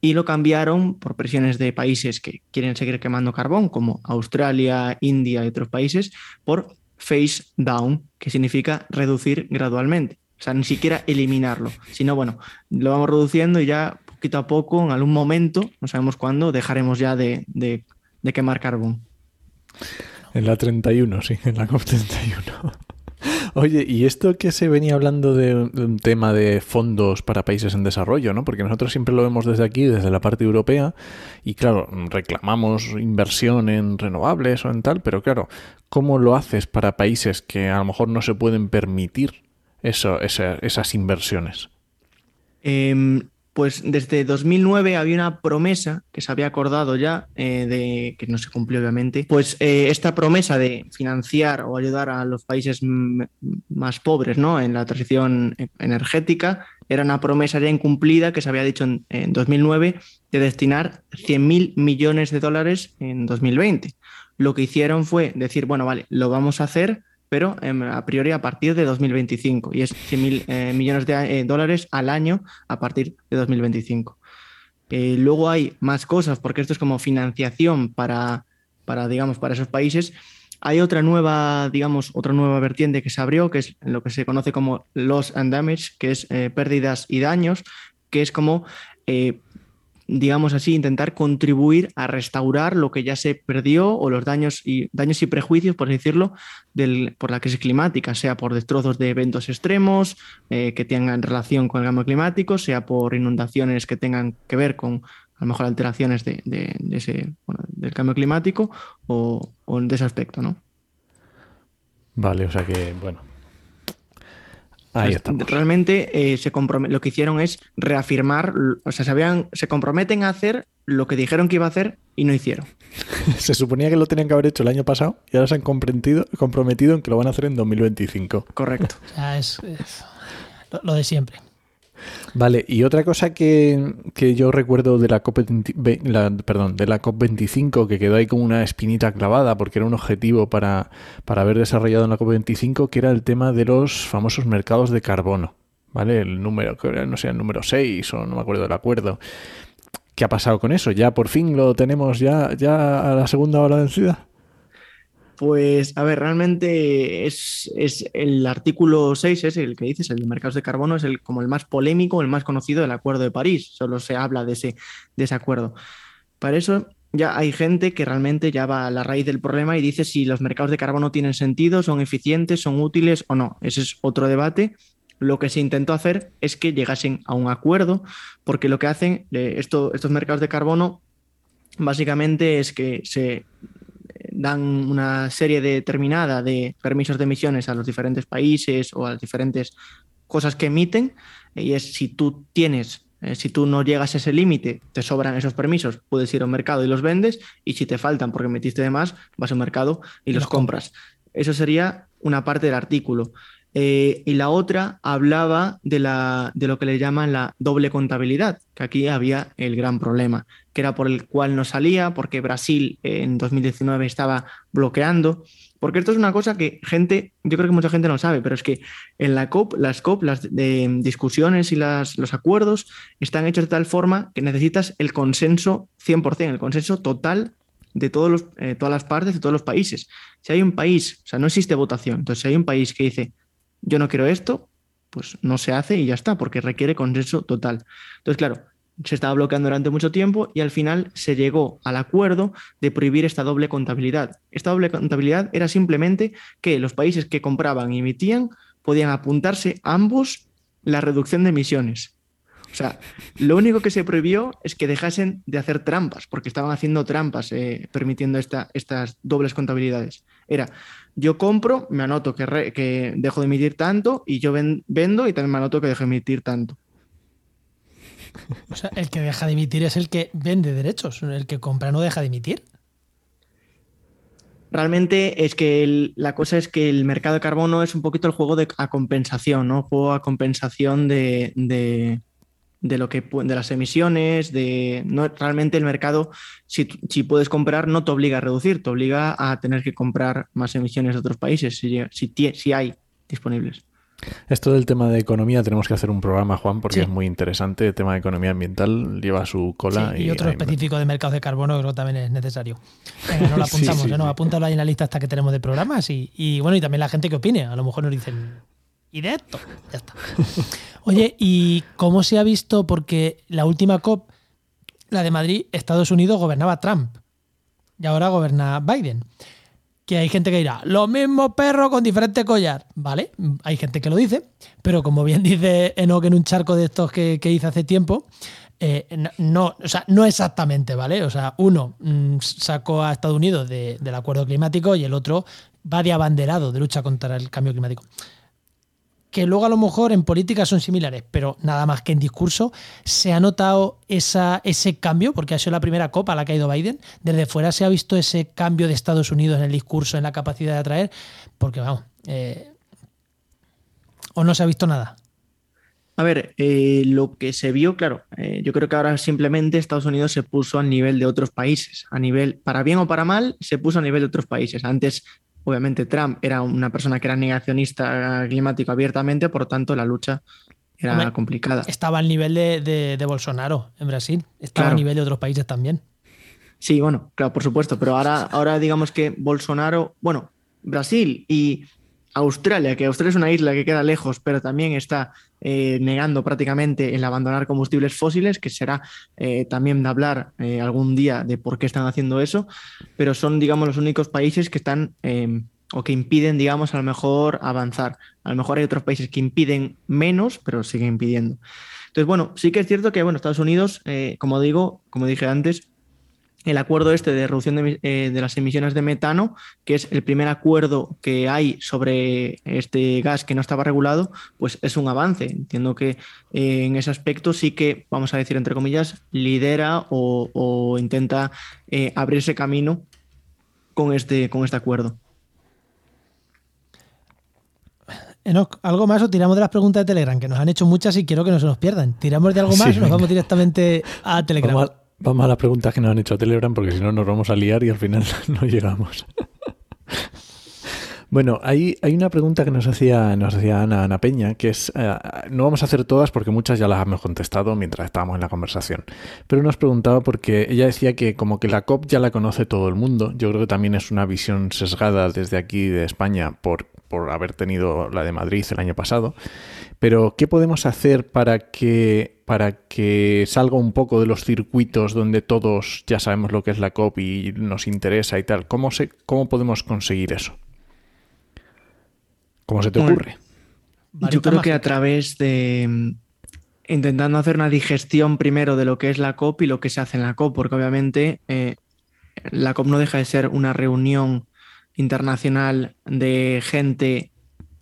y lo cambiaron por presiones de países que quieren seguir quemando carbón, como Australia, India y otros países, por phase down, que significa reducir gradualmente. O sea, ni siquiera eliminarlo, sino bueno, lo vamos reduciendo y ya poquito a poco, en algún momento, no sabemos cuándo, dejaremos ya de, de, de quemar carbón. En la 31, sí, en la COP31. Oye, y esto que se venía hablando de un tema de fondos para países en desarrollo, ¿no? Porque nosotros siempre lo vemos desde aquí, desde la parte europea, y claro, reclamamos inversión en renovables o en tal, pero claro, ¿cómo lo haces para países que a lo mejor no se pueden permitir eso, esa, esas inversiones? Eh, pues desde 2009 había una promesa que se había acordado ya, eh, de, que no se cumplió obviamente, pues eh, esta promesa de financiar o ayudar a los países más pobres ¿no? en la transición energética era una promesa ya incumplida que se había dicho en, en 2009 de destinar 100.000 millones de dólares en 2020. Lo que hicieron fue decir, bueno, vale, lo vamos a hacer, pero eh, a priori a partir de 2025 y es 100 mil eh, millones de eh, dólares al año a partir de 2025. Eh, luego hay más cosas porque esto es como financiación para, para, digamos, para esos países. Hay otra nueva, digamos, otra nueva vertiente que se abrió, que es lo que se conoce como loss and damage, que es eh, pérdidas y daños, que es como digamos así, intentar contribuir a restaurar lo que ya se perdió o los daños y, daños y prejuicios, por decirlo, por la crisis climática, sea por destrozos de eventos extremos eh, que tengan relación con el cambio climático, sea por inundaciones que tengan que ver con a lo mejor alteraciones de, del cambio climático o, o de ese aspecto, ¿no? Vale, o sea que, bueno, Ahí estamos. Realmente eh, se lo que hicieron es reafirmar, o sea, se, habían, se comprometen a hacer lo que dijeron que iba a hacer y no hicieron. se suponía que lo tenían que haber hecho el año pasado y ahora se han comprometido en que lo van a hacer en 2025. Correcto. O sea, es, es lo, lo de siempre. Vale, y otra cosa que, que yo recuerdo de la COP de la COP25 que quedó ahí como una espinita clavada porque era un objetivo para, para haber desarrollado en la COP25 que era el tema de los famosos mercados de carbono. ¿Vale? El número, no sé, el número 6 o no me acuerdo del acuerdo. ¿Qué ha pasado con eso? ¿Ya por fin lo tenemos ya, ya a la segunda hora vencida? Pues, a ver, realmente es, es, el artículo 6, es el que dices, el de mercados de carbono, es el, como el más polémico, el más conocido del Acuerdo de París. Solo se habla de ese, de ese acuerdo. Para eso ya hay gente que realmente ya va a la raíz del problema y dice si los mercados de carbono tienen sentido, son eficientes, son útiles o no. Ese es otro debate. Lo que se intentó hacer es que llegasen a un acuerdo, porque lo que hacen eh, esto, estos mercados de carbono básicamente es que se dan una serie determinada de permisos de emisiones a los diferentes países o a las diferentes cosas que emiten, y es si tú tienes, eh, si tú no llegas a ese límite, te sobran esos permisos, puedes ir a un mercado y los vendes, y si te faltan porque metiste de más, vas a un mercado y los compras. Eso sería una parte del artículo. Eh, y la otra hablaba de, la, de lo que le llaman la doble contabilidad, que aquí había el gran problema, que era por el cual no salía, porque Brasil en 2019 estaba bloqueando. Porque esto es una cosa que gente, yo creo que mucha gente no sabe, pero es que en la COP, las COP, las de, discusiones y las, los acuerdos están hechos de tal forma que necesitas el consenso 100%, el consenso total de todos los, eh, todas las partes, de todos los países. Si hay un país, o sea, no existe votación, entonces si hay un país que dice, yo no quiero esto, pues no se hace y ya está, porque requiere consenso total. Entonces, claro, se estaba bloqueando durante mucho tiempo y al final se llegó al acuerdo de prohibir esta doble contabilidad. Esta doble contabilidad era simplemente que los países que compraban y emitían podían apuntarse ambos la reducción de emisiones. O sea, lo único que se prohibió es que dejasen de hacer trampas, porque estaban haciendo trampas eh, permitiendo esta, estas dobles contabilidades. Era, yo compro, me anoto que, re, que dejo de emitir tanto y yo ven, vendo y también me anoto que dejo de emitir tanto. O sea, el que deja de emitir es el que vende derechos, el que compra no deja de emitir. Realmente es que el, la cosa es que el mercado de carbono es un poquito el juego de a compensación, ¿no? Juego a compensación de, de, de lo que de las emisiones, de no realmente el mercado, si, si, puedes comprar, no te obliga a reducir, te obliga a tener que comprar más emisiones de otros países, si, si, si hay disponibles. Esto del tema de economía tenemos que hacer un programa, Juan, porque sí. es muy interesante. El tema de economía ambiental lleva su cola. Sí, y, y, otro específico me... de mercados de carbono creo que también es necesario. Venga, no lo apuntamos, sí, sí, ¿eh? no, apúntalo ahí en la lista hasta que tenemos de programas y, y, bueno, y también la gente que opine. A lo mejor nos dicen, y de esto. Ya está. Oye, ¿y cómo se ha visto? Porque la última COP, la de Madrid, Estados Unidos gobernaba Trump y ahora gobierna Biden. Que hay gente que dirá, lo mismo perro con diferente collar. Vale, hay gente que lo dice, pero como bien dice Enoch en un charco de estos que, hice hace tiempo, eh, no, o sea, no exactamente, ¿vale? O sea, uno mm, sacó a Estados Unidos del acuerdo climático y el otro va de abanderado de lucha contra el cambio climático que luego a lo mejor en política son similares, pero nada más que en discurso, ¿se ha notado esa, ese cambio? Porque ha sido la primera copa a la que ha ido Biden. Desde fuera se ha visto ese cambio de Estados Unidos en el discurso, en la capacidad de atraer, porque vamos, eh, ¿o no se ha visto nada? A ver, eh, lo que se vio, claro, eh, yo creo que ahora simplemente Estados Unidos se puso a nivel de otros países, a nivel, para bien o para mal, se puso a nivel de otros países. Antes Obviamente Trump era una persona que era negacionista climático abiertamente, por tanto la lucha era complicada. Estaba al nivel de, Bolsonaro en Brasil, estaba a nivel de otros países también. Sí, bueno, claro, por supuesto, pero ahora, ahora digamos que Bolsonaro, bueno, Brasil y Australia, que Australia es una isla que queda lejos, pero también está eh, negando prácticamente el abandonar combustibles fósiles, que será eh, también hablar eh, algún día de por qué están haciendo eso, pero son, digamos, los únicos países que están o que impiden, digamos, a lo mejor avanzar. A lo mejor hay otros países que impiden menos, pero siguen impidiendo. Entonces, bueno, sí que es cierto que, bueno, Estados Unidos, como digo, como dije antes, el acuerdo este de reducción eh, de, las emisiones de metano, que es el primer acuerdo que hay sobre este gas que no estaba regulado, pues es un avance. Entiendo que eh, en ese aspecto sí que, vamos a decir entre comillas, lidera o, intenta eh, abrirse camino con este, con este acuerdo. Enoch, ¿algo más o tiramos de las preguntas de Telegram? Que nos han hecho muchas y quiero que no se nos pierdan. ¿Tiramos de algo más o nos vamos directamente a Telegram? Vamos a las preguntas que nos han hecho a Telegram porque si no nos vamos a liar y al final no llegamos. Bueno, hay, hay una pregunta que nos hacía, nos hacía Ana, Ana Peña, que es, eh, no vamos a hacer todas porque muchas ya las hemos contestado mientras estábamos en la conversación, pero nos preguntaba porque ella decía que como que la COP ya la conoce todo el mundo, yo creo que también es una visión sesgada desde aquí de España por, por haber tenido la de Madrid el año pasado, pero ¿qué podemos hacer para que, para que salga un poco de los circuitos donde todos ya sabemos lo que es la COP y nos interesa y tal? ¿Cómo, se, cómo podemos conseguir eso? ¿Cómo se te ocurre? Yo creo que a través de mm, intentando hacer una digestión primero de lo que es la COP y lo que se hace en la COP, porque obviamente eh, la COP no deja de ser una reunión internacional de gente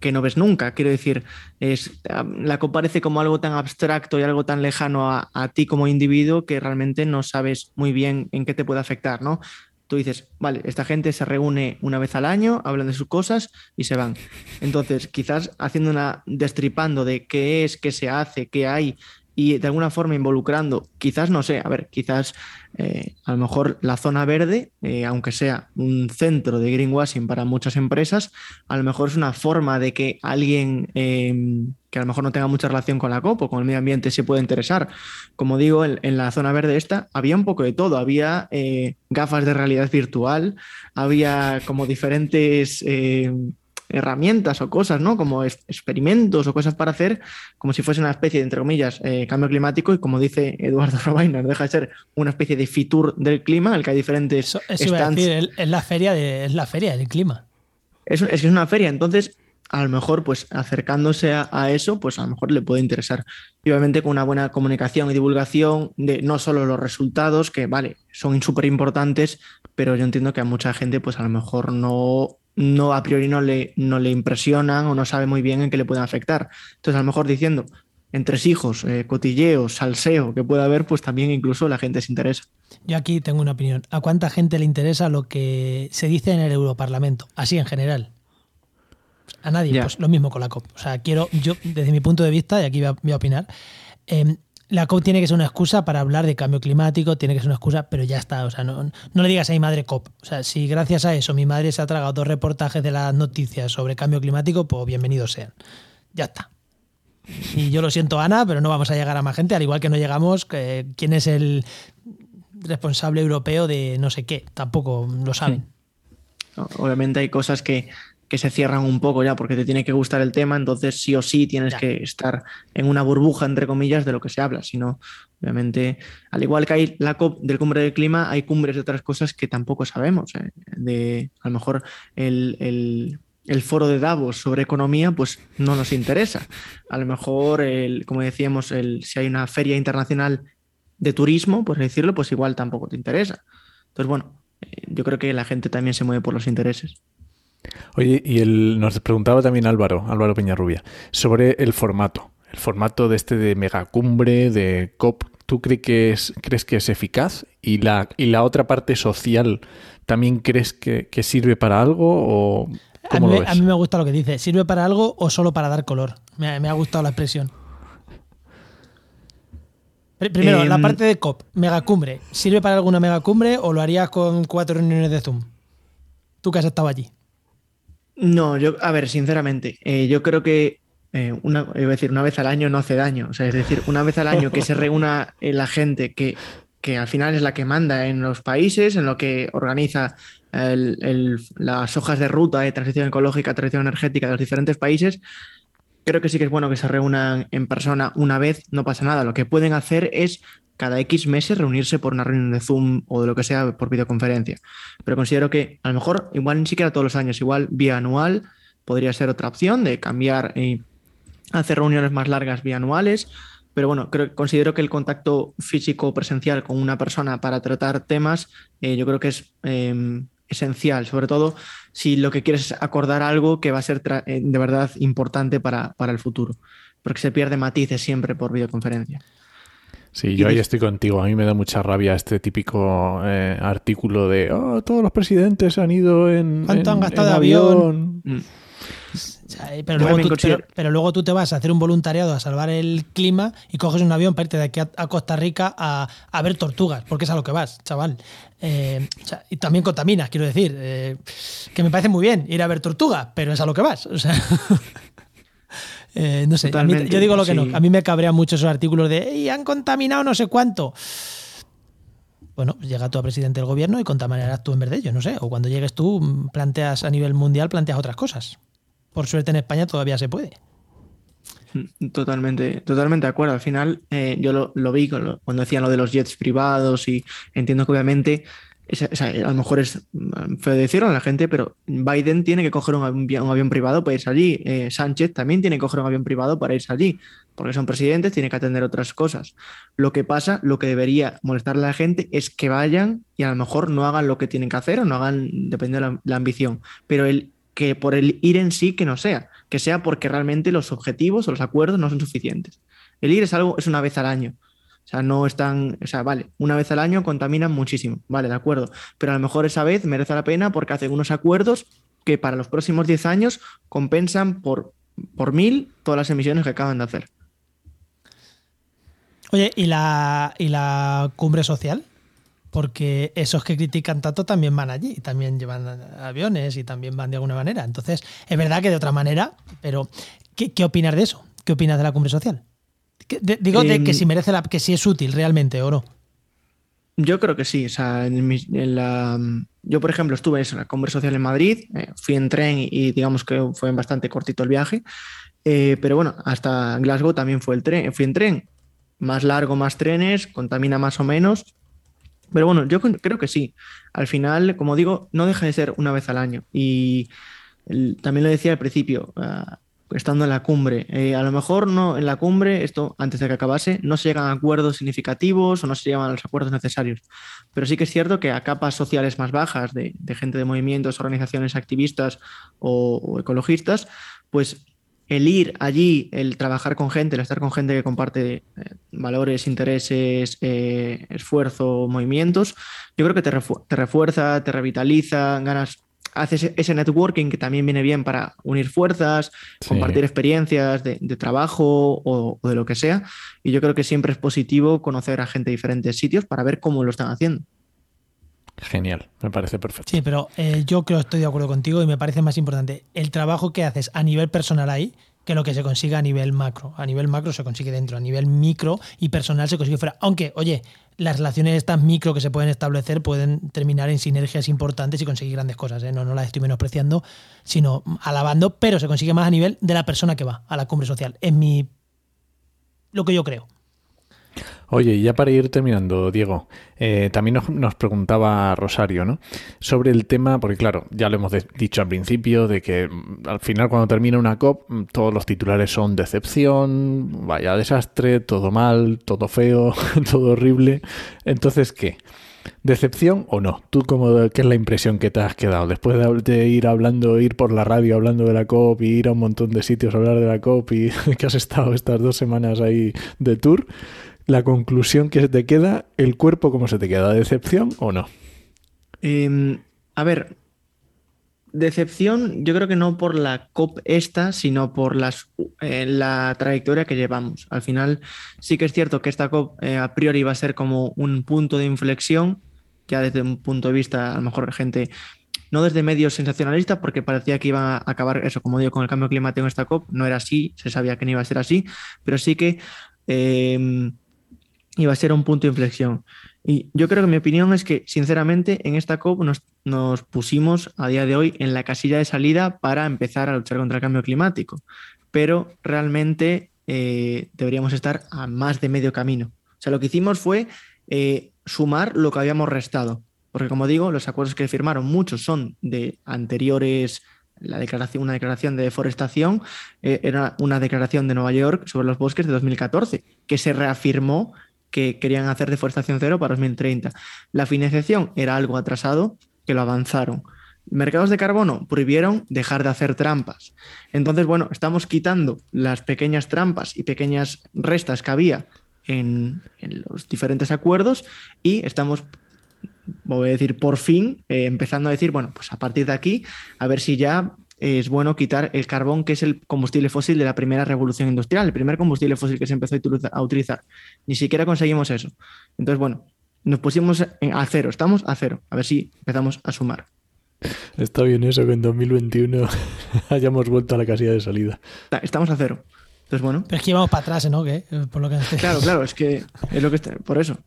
que no ves nunca. Quiero decir, es, la COP parece como algo tan abstracto y algo tan lejano a, ti como individuo que realmente no sabes muy bien en qué te puede afectar, ¿no? Tú dices, vale, esta gente se reúne una vez al año, hablan de sus cosas y se van. Entonces, quizás haciendo una destripando de qué es, qué se hace, qué hay y de alguna forma involucrando, quizás no sé, a ver, quizás eh, a lo mejor la zona verde, eh, aunque sea un centro de greenwashing para muchas empresas, a lo mejor es una forma de que alguien em, que a lo mejor no tenga mucha relación con la COP o con el medio ambiente se pueda interesar. Como digo, en, en la zona verde esta había un poco de todo, había eh, gafas de realidad virtual, había como diferentes em, herramientas o cosas, ¿no? Como experimentos o cosas para hacer, como si fuese una especie de, entre comillas, eh, cambio climático y como dice Eduardo Robainer, deja de ser una especie de fitur del clima, en el que hay diferentes... Eso, decir, es la, feria de, es la feria del clima. Es, es, es una feria, entonces a lo mejor, pues acercándose a, eso, pues a lo mejor le puede interesar. Y obviamente con una buena comunicación y divulgación de no solo los resultados, que vale, son súper importantes, pero yo entiendo que a mucha gente, pues a lo mejor no no a priori no le, no le impresionan o no sabe muy bien en qué le pueden afectar. Entonces, a lo mejor diciendo entre hijos, eh, cotilleo, salseo que pueda haber, pues también incluso la gente se interesa. Yo aquí tengo una opinión. ¿A cuánta gente le interesa lo que se dice en el Europarlamento? Así en general. A nadie, pues lo mismo con la COP. O sea, quiero, yo, desde mi punto de vista, y aquí voy a, opinar, em, la COP tiene que ser una excusa para hablar de cambio climático, tiene que ser una excusa, pero ya está. O sea, no, le digas a mi madre COP. O sea, si gracias a eso mi madre se ha tragado dos reportajes de las noticias sobre cambio climático, pues bienvenidos sean. Ya está. Y yo lo siento, Ana, pero no vamos a llegar a más gente, al igual que no llegamos. ¿Quién es el responsable europeo de no sé qué? Tampoco lo saben. Obviamente hay cosas que que se cierran un poco ya porque te tiene que gustar el tema, entonces sí o sí tienes Ya. que estar en una burbuja, entre comillas, de lo que se habla. Si no, obviamente, al igual que hay la COP del cumbre del clima, hay cumbres de otras cosas que tampoco sabemos. eh, De, a lo mejor el, el- el foro de Davos sobre economía, pues no nos interesa. A lo mejor, el, como decíamos, el, si hay una feria internacional de turismo, por decirlo, pues igual tampoco te interesa. Entonces, bueno, eh, yo creo que la gente también se mueve por los intereses. Oye, y el, nos preguntaba también Álvaro, Álvaro Peñarrubia, sobre el formato. El formato de este de megacumbre, de COP, ¿tú crees que es, crees que es eficaz? ¿Y la, y la otra parte social también crees que, que sirve para algo? ¿O A mí, lo me- ves? a mí me gusta lo que dice. ¿Sirve para algo o solo para dar color? Me, ha- me ha gustado la expresión. Pri- Primero, la Em, parte de COP, megacumbre. ¿Sirve para alguna megacumbre o lo harías con cuatro reuniones de Zoom? Tú que has estado allí. No, yo, a ver, sinceramente, eh, yo creo que eh, una, iba a decir, una vez al año no hace daño. O sea, es decir, una vez al año que se reúna eh, la gente que, que al final es la que manda en los países, en lo que organiza el- las hojas de ruta de transición ecológica, transición energética de los diferentes países, creo que sí que es bueno que se reúnan en persona una vez, no pasa nada. Lo que pueden hacer es cada X meses reunirse por una reunión de Zoom o de lo que sea por videoconferencia. Pero considero que a lo mejor, igual ni siquiera todos los años, igual bianual podría ser otra opción de cambiar y hacer reuniones más largas bianuales. Pero bueno, creo, considero que el contacto físico presencial con una persona para tratar temas, eh, yo creo que es eh, esencial, sobre todo si lo que quieres es acordar algo que va a ser tra- eh, de verdad importante para, para el futuro, porque se pierde matices siempre por videoconferencia. Sí, yo ahí estoy contigo. A mí me da mucha rabia este típico eh, artículo de "Oh, todos los presidentes han ido en, ¿Cuánto en- han gastado en de avión?" Mm. Luego tú, pero luego tú te vas a hacer un voluntariado a salvar el clima y coges un avión para irte de aquí a, a Costa Rica a, a ver tortugas, porque es a lo que vas, chaval. Eh, o sea, y también contaminas, quiero decir. eh, que me parece muy bien ir a ver tortugas, pero es a lo que vas. O sea, eh, no sé, mí- yo digo lo que sí. no. A mí me cabrean mucho esos artículos de "Ey, han contaminado no sé cuánto. Bueno, pues llega tú a presidente del gobierno y contaminarás tú en vez de ellos, no sé. O cuando llegues tú, mm, planteas a nivel mundial, planteas otras cosas. Por suerte en España todavía se puede. Mm, Totalmente, totalmente de acuerdo. Al final, eh, yo lo, vi con cuando decían lo de los jets privados y entiendo que obviamente, a lo mejor es mm, feo decirlo a la gente, pero Biden tiene que coger un avión, un avión privado para irse allí. Eh, Sánchez también tiene que coger un avión privado para irse allí, porque son presidentes, tiene que atender otras cosas. Lo que pasa, lo que debería molestarle a la gente es que vayan y a lo mejor no hagan lo que tienen que hacer o no hagan, dependiendo de la, la ambición, pero el que por el ir en sí que no sea, que sea porque realmente los objetivos o los acuerdos no son suficientes. El ir es algo, es una vez al año. O sea, no están, o sea, vale, una vez al año contaminan muchísimo, vale, de acuerdo, pero a lo mejor esa vez merece la pena porque hacen unos acuerdos que para los próximos 10 años compensan por, por mil todas las emisiones que acaban de hacer. Oye, ¿y la, ¿y la cumbre social? Porque esos que critican tanto también van allí, también llevan aviones y también van de alguna manera. Entonces, es verdad que de otra manera, pero ¿qué, qué opinas de eso? ¿Qué opinas de la cumbre social? De- digo de Em, que si merece la, que si es útil realmente o no. Yo creo que sí. O sea, en mi- en la, yo, por ejemplo, estuve en la Cumbre Social en Madrid, eh, fui en tren y, y digamos que fue bastante cortito el viaje. Eh, pero bueno, hasta Glasgow también fue el tren, fui en tren. Más largo, más trenes, contamina más o menos. Pero bueno, yo creo que sí. Al final, como digo, no deja de ser una vez al año. Y también lo decía al principio, ah, estando en la cumbre. eh, a lo mejor no en la cumbre, esto antes de que acabase, no se llegan a acuerdos significativos o no se llegan a los acuerdos necesarios. Pero sí que es cierto que a capas sociales más bajas de, de gente de movimientos, organizaciones activistas o, o ecologistas, pues el ir allí, el trabajar con gente, el estar con gente que comparte eh, valores, intereses, eh, esfuerzo, movimientos, yo creo que te, refu- te refuerza, te revitaliza, ganas, haces ese- ese networking que también viene bien para unir fuerzas, Sí. compartir experiencias de, de trabajo o, o de lo que sea. Y yo creo que siempre es positivo conocer a gente de diferentes sitios para ver cómo lo están haciendo. Genial, me parece perfecto. Sí, pero eh, yo creo que estoy de acuerdo contigo y me parece más importante el trabajo que haces a nivel personal ahí que lo que se consiga a nivel macro. A nivel macro se consigue dentro, a nivel micro y personal se consigue fuera. Aunque, oye, las relaciones estas micro que se pueden establecer pueden terminar en sinergias importantes y conseguir grandes cosas. ¿eh? No, no las estoy menospreciando, sino alabando, pero se consigue más a nivel de la persona que va a la cumbre social. Es mi. lo que yo creo. Oye, y ya para ir terminando, Diego, eh, también nos, preguntaba Rosario, ¿no? Sobre el tema, porque claro, ya lo hemos dicho al principio, de que mm, al final cuando termina una COP, mm, todos los titulares son decepción, vaya desastre, todo mal, todo feo, todo horrible. Entonces, ¿qué? ¿Decepción o no? ¿Tú cómo, qué es la impresión que te has quedado? Después de, ir hablando, ir por la radio hablando de la COP y ir a un montón de sitios a hablar de la COP y que has estado estas dos semanas ahí de tour, la conclusión que se te queda, el cuerpo cómo se te queda, ¿decepción o no? Em, a ver, decepción yo creo que no por la COP esta, sino por las, eh, la trayectoria que llevamos. Al final sí que es cierto que esta COP eh, a priori va a ser como un punto de inflexión, ya desde un punto de vista a lo mejor gente no desde medios sensacionalistas, porque parecía que iba a acabar eso, como digo, con el cambio climático en esta COP. No era así, se sabía que no iba a ser así, pero sí que em, y va a ser un punto de inflexión. Y yo creo que mi opinión es que, sinceramente, en esta COP nos, pusimos a día de hoy en la casilla de salida para empezar a luchar contra el cambio climático, pero realmente eh, deberíamos estar a más de medio camino. O sea, lo que hicimos fue eh, sumar lo que habíamos restado, porque como digo, los acuerdos que firmaron muchos son de anteriores la declaración, una declaración de deforestación eh, era una declaración de Nueva York sobre los bosques de 2014, que se reafirmó que querían hacer deforestación cero para 2030. La financiación era algo atrasado, que lo avanzaron. Mercados de carbono prohibieron dejar de hacer trampas. Entonces, bueno, estamos quitando las pequeñas trampas y pequeñas restas que había en, los diferentes acuerdos y estamos, voy a decir, por fin eh, empezando a decir, bueno, pues a partir de aquí, a ver si ya es bueno quitar el carbón, que es el combustible fósil de la primera revolución industrial, el primer combustible fósil que se empezó a utilizar. Ni siquiera conseguimos eso. Entonces, bueno, nos pusimos a cero, estamos a cero. A ver si empezamos a sumar. Está bien eso que en 2021 hayamos vuelto a la casilla de salida. Estamos a cero. Entonces, bueno. Pero es que íbamos para atrás, ¿no? Por lo que... Claro, claro, es que es lo que está, por eso.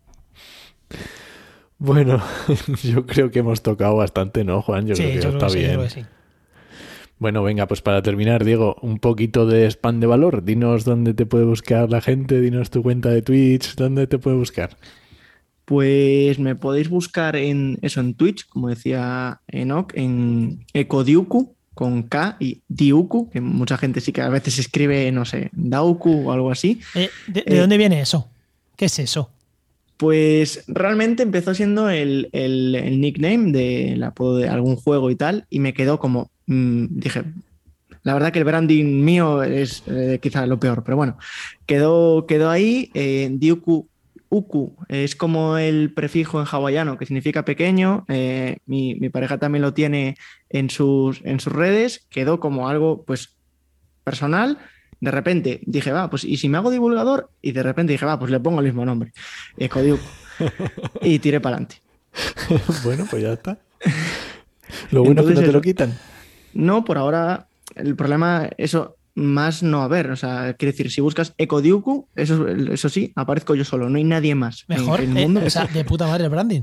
Bueno, yo creo que hemos tocado bastante, ¿no, Juan? Yo creo que está bien. Bueno, venga, pues para terminar, Diego, un poquito de spam de valor. Dinos dónde te puede buscar la gente, dinos tu cuenta de Twitch, dónde te puede buscar. Pues me podéis buscar en eso en Twitch, como decía Enoch, en Ecodiuku con K y Diuku, que mucha gente sí que a veces escribe, no sé, Dauku o algo así. Eh, ¿De, eh, dónde viene eso? ¿Qué es eso? Pues realmente empezó siendo el, el, nickname de apodo de algún juego y tal, y me quedó como Mm, dije, la verdad que el branding mío es eh, quizá lo peor, pero bueno, quedó, quedó ahí. Eh, Uku es como el prefijo en hawaiano que significa pequeño. Eh, mi, pareja también lo tiene en sus, en sus redes. Quedó como algo pues personal. De repente dije, va, pues ¿y si me hago divulgador? Y de repente dije, va, pues le pongo el mismo nombre, Ecodiuku. y tiré para adelante. bueno, pues ya está. Lo bueno es que no te lo quitan. No, por ahora el problema, eso más no haber. O sea, quiere decir, si buscas Ecodiuku, eso, eso sí, aparezco yo solo, no hay nadie más. Mejor, en, el mundo. Eh, o sea, de puta madre el branding.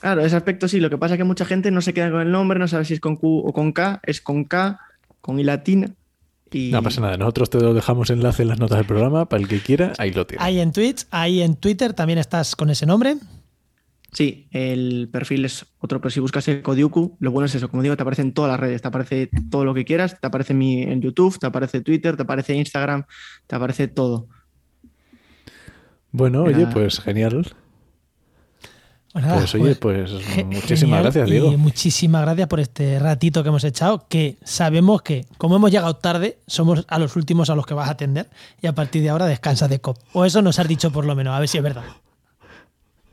Claro, ese aspecto sí. Lo que pasa es que mucha gente no se queda con el nombre, no sabe si es con Q o con K, es con K, con I latina. Y... No pasa nada, nosotros te lo dejamos enlace en las notas del programa para el que quiera, ahí lo tiene. Ahí en Twitch, ahí en Twitter también estás con ese nombre. Sí, el perfil es otro, pero si buscas el Codiuku, lo bueno es eso, como digo, te aparece en todas las redes, te aparece todo lo que quieras, te aparece en YouTube, te aparece Twitter, te aparece Instagram, te aparece todo. Bueno, oye, pues genial. Pues oye, pues, pues muchísimas gracias, Diego. Y muchísimas gracias por este ratito que hemos echado, que sabemos que como hemos llegado tarde, somos a los últimos a los que vas a atender y a partir de ahora descansa de COP. O eso nos has dicho por lo menos, a ver si es verdad.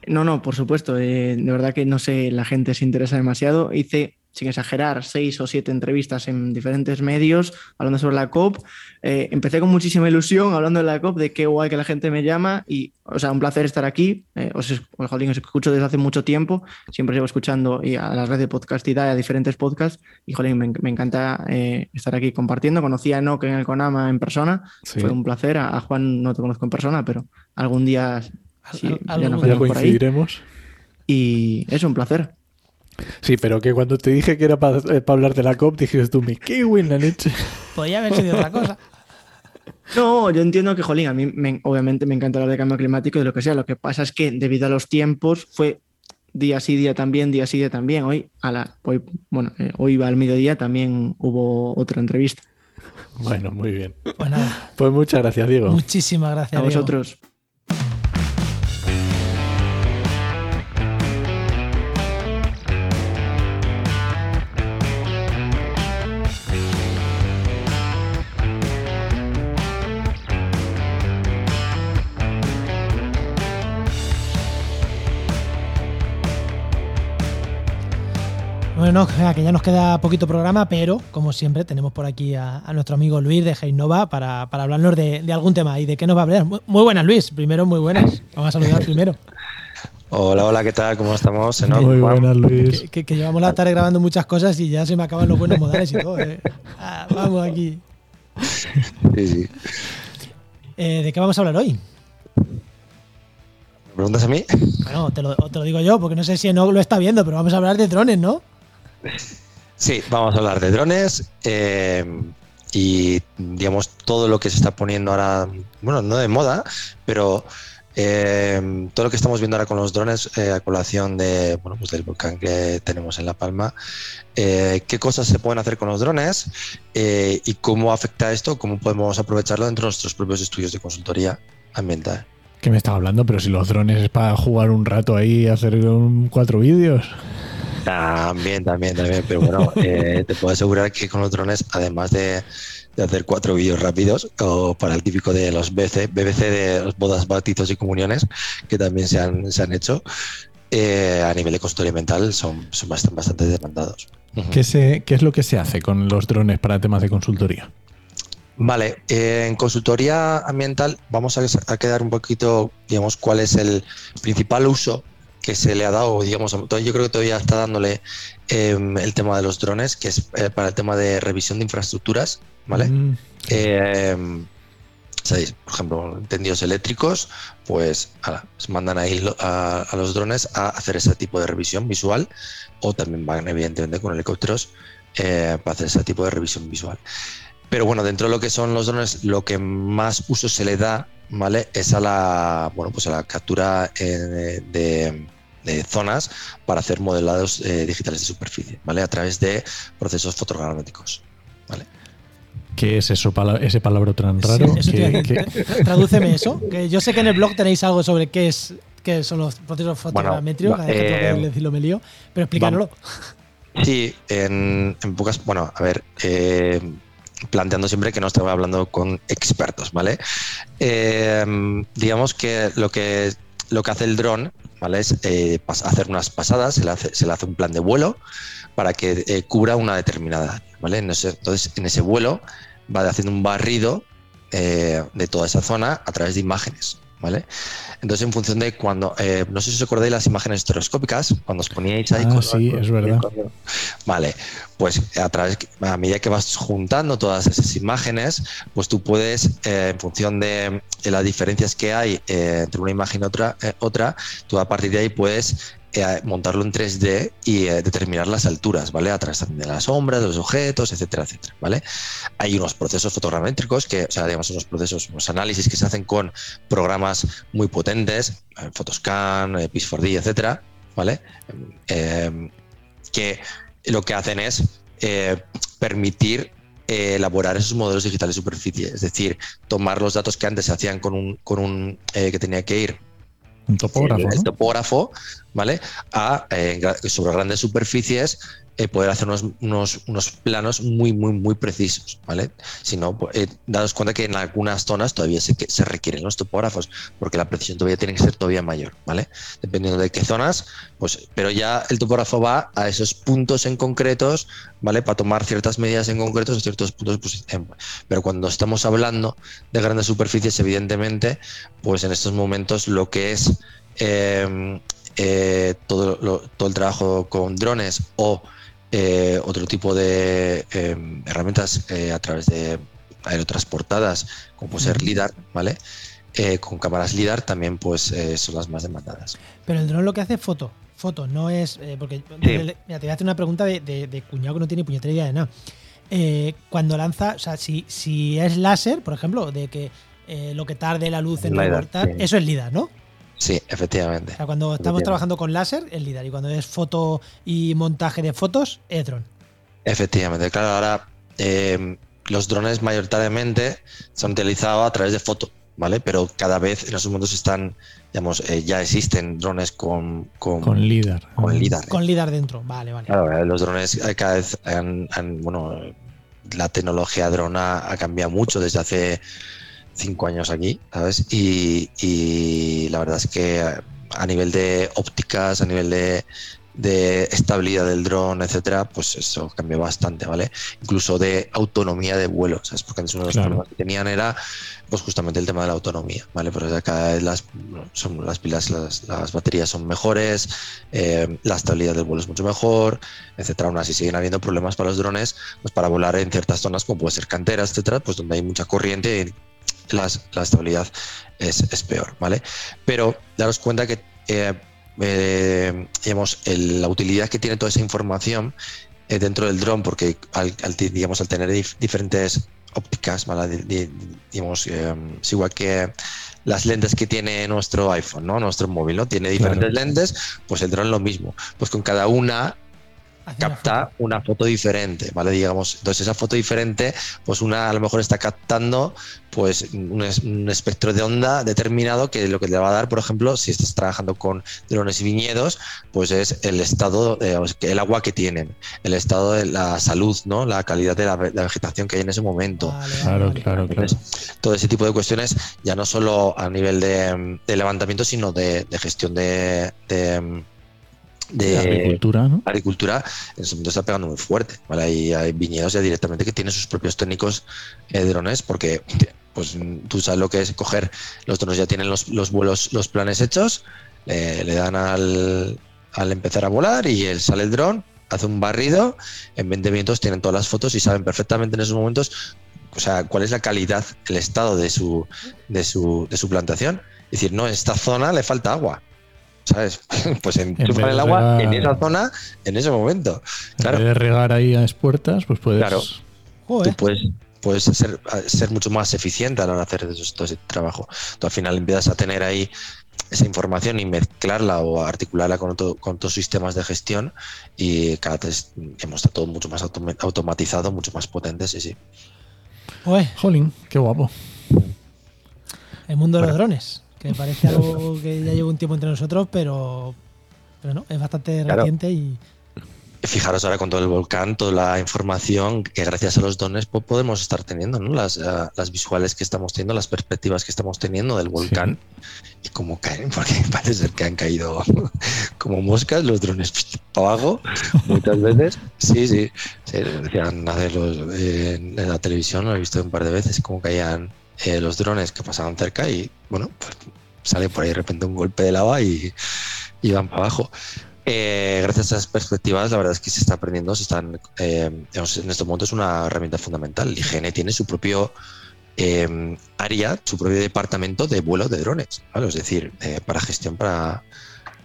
No, no, por supuesto. Eh, de verdad que no sé, la gente se interesa demasiado. Hice, sin exagerar, seis o siete entrevistas en diferentes medios hablando sobre la COP. Eh, empecé con muchísima ilusión hablando de la COP, de qué guay que la gente me llama y, o sea, un placer estar aquí. Eh, os, os, escucho desde hace mucho tiempo, siempre llevo escuchando y a las redes de podcast y a diferentes podcasts y, jolín, me, encanta estar aquí compartiendo. Conocí a Enoch en el Conama en persona, fue un placer. A, a Juan no te conozco en persona, pero algún día Sí, ya nos Ya Ya vemos por ahí. coincidiremos. Y es un placer. Sí, pero que cuando te dije que era para hablar de la COP, dijiste tú, me cago en la leche. Podría haber sido otra cosa. No, yo entiendo que, jolín, a mí me- obviamente me encanta hablar de cambio climático y de lo que sea. Lo que pasa es que debido a los tiempos fue día sí, día también, día sí, día también. Hoy, a la, hoy, bueno, eh, hoy va al mediodía también hubo otra entrevista. Bueno, muy bien. Pues nada, Pues muchas gracias, Diego. muchísimas gracias. A Diego. Bueno, que ya nos queda poquito programa, pero como siempre tenemos por aquí a, a nuestro amigo Luis de Heinova para, para hablarnos de, de algún tema. ¿Y de qué nos va a hablar? Muy, muy buenas, Luis. Primero, muy buenas. Vamos a saludar primero. Hola, hola, ¿qué tal? ¿Cómo estamos? Muy Juan. buenas, Luis. Que, que- que llevamos la tarde grabando muchas cosas y ya se me acaban los buenos modales y todo. eh. Ah, vamos aquí. Sí, sí. Eh, ¿De qué vamos a hablar hoy? ¿Me preguntas a mí? Bueno, te lo, te lo digo yo, porque no sé si no lo está viendo, pero vamos a hablar de drones, ¿no? Sí, vamos a hablar de drones eh, y, digamos, todo lo que se está poniendo ahora, bueno, no de moda, pero eh, todo lo que estamos viendo ahora con los drones eh, a colación de, bueno, pues del volcán que tenemos en La Palma, qué cosas se pueden hacer con los drones y cómo afecta esto, cómo podemos aprovecharlo dentro de nuestros propios estudios de consultoría ambiental. ¿Qué me estaba hablando? Pero si los drones es para jugar un rato ahí y hacer cuatro vídeos. También, también, también. Pero bueno, eh, te puedo asegurar que con los drones, además de, de hacer cuatro vídeos rápidos, o para el típico de los BBC, BBC de los bodas, bautizos y comuniones, que también se han, se han hecho, eh, a nivel de consultoría mental son, son bastante, bastante demandados. ¿Qué, se, ¿Qué es lo que se hace con los drones para temas de consultoría? Vale, eh, en consultoría ambiental vamos a, a quedar un poquito, digamos, cuál es el principal uso que se le ha dado, digamos, yo creo que todavía está dándole eh, el tema de los drones, que es eh, para el tema de revisión de infraestructuras, ¿vale? Mm, Eh, ¿sabéis? Por ejemplo, tendidos eléctricos, pues ala, mandan ahí a los drones a hacer ese tipo de revisión visual o también van evidentemente con helicópteros eh, para hacer ese tipo de revisión visual. Pero bueno, dentro de lo que son los drones, lo que más uso se le da, ¿vale? Es a la, bueno, pues a la captura eh, de, de zonas para hacer modelados eh, digitales de superficie, ¿vale? A través de procesos fotogramétricos. ¿Qué es eso, pala- ese palabra tan raro? Sí, eso te iba a ¿Qué- decir. qué- Tradúceme eso. Que yo sé que en el blog tenéis algo sobre qué es qué son los procesos Bueno, fotogramétricos, que que eh, decirlo me lío, pero explícanoslo. Sí, en, en pocas, bueno, a ver, eh, planteando siempre que no estaba hablando con expertos, ¿vale? Eh, digamos que lo que lo que hace el dron, ¿vale? Es eh, hacer unas pasadas, se le, hace, un plan de vuelo para que eh, cubra una determinada área, ¿vale? Entonces, en ese vuelo va haciendo un barrido eh, de toda esa zona a través de imágenes, ¿vale? Entonces, en función de cuando, eh, no sé si os acordáis las imágenes estereoscópicas, cuando os poníais ahí Ah, con- sí, con- es verdad. Vale, pues a través, a medida que vas juntando todas esas imágenes, pues tú puedes, eh, en función de, de las diferencias que hay eh, entre una imagen y otra, otra, tú a partir de ahí puedes eh, montarlo en 3D y eh, determinar las alturas, ¿vale? A través de las sombras, de los objetos, etcétera, etcétera, ¿vale? Hay unos procesos fotogramétricos que, o sea, digamos, unos procesos, unos análisis que se hacen con programas muy potentes, eh, Photoscan, eh, Pix4D, etcétera, ¿vale? Eh, que lo que hacen es permitir elaborar esos modelos digitales de superficie, es decir, tomar los datos que antes se hacían con un, con un que tenía que ir Un topógrafo, el, topógrafo, ¿vale? A eh, sobre grandes superficies eh, poder hacer unos, unos, unos planos muy, muy, muy precisos, ¿vale? Si no, pues, eh, cuenta que en algunas zonas todavía se, requieren los topógrafos, porque la precisión todavía tiene que ser todavía mayor, ¿vale? Dependiendo de qué zonas, pues, pero ya el topógrafo va a esos puntos en concretos, ¿vale? Para tomar ciertas medidas en concretos en ciertos puntos, pues, pero cuando estamos hablando de grandes superficies, evidentemente, pues en estos momentos lo que es eh, todo, todo el trabajo con drones o eh, otro tipo de eh, herramientas eh, a través de aerotransportadas, como puede ser. LIDAR, ¿vale? eh, con cámaras LIDAR también pues eh, son las más demandadas. Pero el dron lo que hace es foto. Foto, no es. eh, porque. Sí. Mira, te voy a hacer una pregunta de, de- de cuñado que no tiene puñetera idea de nada. Eh, cuando lanza, o sea, si, si es láser, por ejemplo, de que eh, lo que tarde la luz en LiDAR, sí. eso es LIDAR, ¿no? Sí, efectivamente. O sea, cuando estamos Efectivamente. trabajando con láser, es LIDAR. Y cuando es foto y montaje de fotos, es dron. Efectivamente, claro, ahora eh, los drones mayoritariamente se han utilizado a través de foto, ¿vale? Pero cada vez en esos momentos están, digamos, eh, ya existen drones con, con, Con LIDAR. con LIDAR. Con LIDAR dentro. Vale, vale. Claro, eh, los drones eh, cada vez han, han- bueno, eh, la tecnología drona ha cambiado mucho desde hace cinco años aquí, ¿sabes? Y, y la verdad es que a nivel de ópticas, a nivel de, de estabilidad del dron, etcétera, pues eso cambió bastante, ¿vale? Incluso de autonomía de vuelo, ¿sabes? Porque antes uno de los Claro. problemas que tenían era pues justamente el tema de la autonomía, ¿vale? Pero ya cada vez las, son, las pilas, las, las baterías son mejores, eh, la estabilidad del vuelo es mucho mejor, etcétera. Aún así siguen habiendo problemas para los drones, pues para volar en ciertas zonas como puede ser canteras, etcétera, pues donde hay mucha corriente y las- la estabilidad es, es peor, ¿vale? Pero daros cuenta que, eh, eh, digamos, el- la utilidad que tiene toda esa información eh, dentro del dron, porque al, digamos, al tener dif- diferentes ópticas, digamos, eh, es igual que las lentes que tiene nuestro iPhone, ¿no? Nuestro móvil, ¿no? Tiene diferentes Claro. lentes, pues el dron lo mismo. Pues con cada una Una capta foto. una foto diferente, ¿vale? Digamos, entonces esa foto diferente, pues una a lo mejor está captando pues un, es- un espectro de onda determinado que lo que le va a dar, por ejemplo, si estás trabajando con drones y viñedos, pues es el estado, eh, el agua que tienen, el estado de la salud, ¿no? La calidad de la, ve- la vegetación que hay en ese momento. Vale, Claro, vale. claro, claro. Entonces, todo ese tipo de cuestiones, ya no solo a nivel de, de levantamiento, sino de, de gestión de, de, de agricultura, ¿no? agricultura en ese momento está pegando muy fuerte. ¿vale? Hay, hay viñedos ya directamente que tienen sus propios técnicos eh, drones porque pues tú sabes lo que es coger, los drones ya tienen los, los vuelos, los planes hechos, le, le dan al, al empezar a volar y él sale el dron, hace un barrido, en 20 minutos tienen todas las fotos y saben perfectamente en esos momentos o sea, cuál es la calidad, el estado de su, de su, de su plantación. Es decir, no, en esta zona le falta agua. ¿Sabes? Pues de el agua en esa zona en ese momento. Claro. En vez de regar ahí a expuertas, pues puedes. Claro. Joder. Tú puedes, puedes ser, ser mucho más eficiente a la hora de hacer todo ese trabajo. Tú al final empiezas a tener ahí esa información y mezclarla o articularla con, otro- con otros sistemas de gestión y cada vez está todo mucho más automa- automatizado, mucho más potente, sí, sí. Joder, Jolín, qué guapo. el mundo de los drones. Que parece algo que ya lleva un tiempo entre nosotros, pero, pero no, es bastante Claro. reciente y. Fijaros ahora con todo el volcán, toda la información que gracias a los dones po- podemos estar teniendo, ¿no? Las, eh, las visuales que estamos teniendo, las perspectivas que estamos teniendo del volcán y cómo caen, porque parece ser que han caído como moscas los drones para abajo muchas veces. Sí, sí, sí, decían hacer los, eh, en la televisión, lo he visto un par de veces, cómo caían eh, los drones que pasaban cerca y bueno, pues sale por ahí de repente un golpe de lava y, y van para abajo. Eh, gracias a esas perspectivas, la verdad es que se está aprendiendo, se están, eh, digamos, en estos momentos es una herramienta fundamental. El IGN tiene su propio eh, área, su propio departamento de vuelo de drones, ¿vale? es decir, eh, para gestión, para,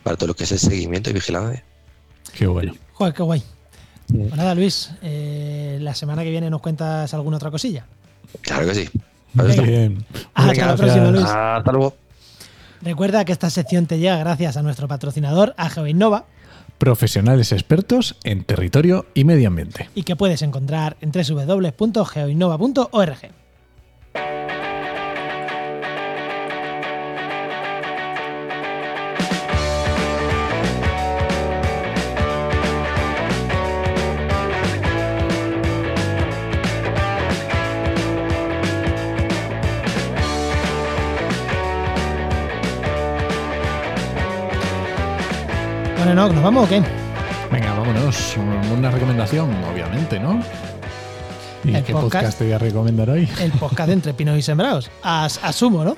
para todo lo que es el seguimiento y vigilancia. Qué bueno. Joder, qué guay. Pues nada, Luis, eh, la semana que viene nos cuentas alguna otra cosilla. Claro que sí. Venga. Bien. Hasta Venga, la próxima, gracias. Luis. Hasta luego. Recuerda que esta sección te llega gracias a nuestro patrocinador, a GeoInnova, Profesionales expertos en territorio y medio ambiente. y que puedes encontrar en www.geoinnova.org. No, ¿nos vamos o qué? Venga, vámonos. Una recomendación, obviamente, ¿no? ¿Y El qué podcast. podcast te voy a recomendar hoy? El podcast de Entre Pinos y Sembrados. As- asumo, ¿no?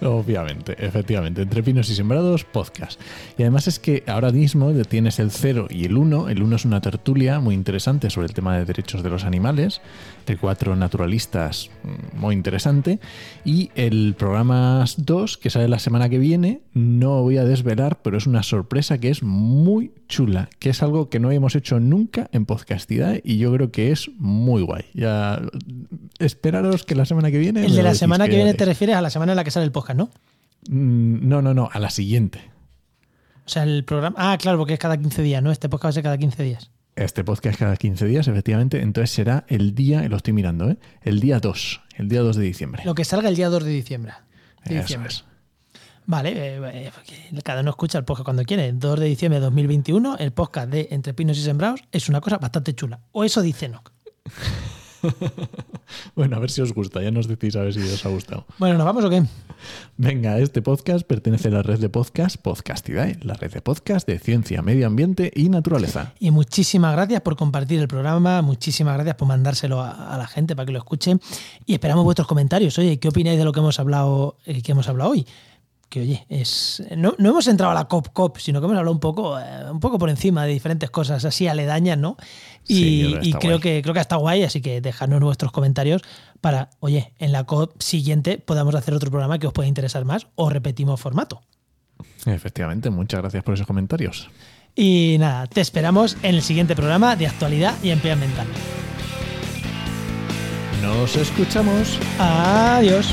Obviamente, efectivamente. Entre pinos y sembrados, podcast. Y además es que ahora mismo tienes el 0 y el 1. El 1 es una tertulia muy interesante sobre el tema de derechos de los animales, de cuatro naturalistas mm, muy interesante. Y el programa 2, que sale la semana que viene, no voy a desvelar, pero es una sorpresa que es muy chula, que es algo que no hemos hecho nunca en Podcastidad y yo creo que es muy guay. Ya esperaros que la semana que viene... El de la semana que viene te te refieres a la semana en la que sale el podcast, ¿no? Mm, No, no, no, a la siguiente. O sea, el programa. Ah, claro, porque es cada 15 días, ¿no? Este podcast va a ser cada 15 días. Este podcast cada 15 días, efectivamente. Entonces será el día, lo estoy mirando, ¿eh? El día 2, el día 2 de diciembre. Lo que salga el día 2 de diciembre. De Eso diciembre. es. Vale, eh, eh, cada uno escucha el podcast cuando quiere. 2 de diciembre de 2021, el podcast de Entre Pinos y Sembrados es una cosa bastante chula. O eso dice Noc. Bueno, a ver si os gusta, ya nos decís a ver si os ha gustado. Bueno, ¿nos vamos o qué? Venga, este podcast pertenece a la red de podcast Podcastidae, la red de podcast de ciencia, medio ambiente y naturaleza. Y muchísimas gracias por compartir el programa, muchísimas gracias por mandárselo a, a la gente para que lo escuche y esperamos vuestros comentarios. Oye, ¿qué opináis de lo que hemos hablado, eh, que hemos hablado hoy? Que oye, es no, no hemos entrado a la COP COP, sino que hemos hablado un poco, eh, un poco por encima de diferentes cosas así aledañas, ¿no? Y, Sí, creo que y creo que creo que está guay, así que dejadnos vuestros comentarios para, oye, en la COP siguiente podamos hacer otro programa que os pueda interesar más o repetimos formato. Efectivamente, muchas gracias por esos comentarios. Y nada, te esperamos en el siguiente programa de actualidad y empleo ambiental. Nos escuchamos. Adiós.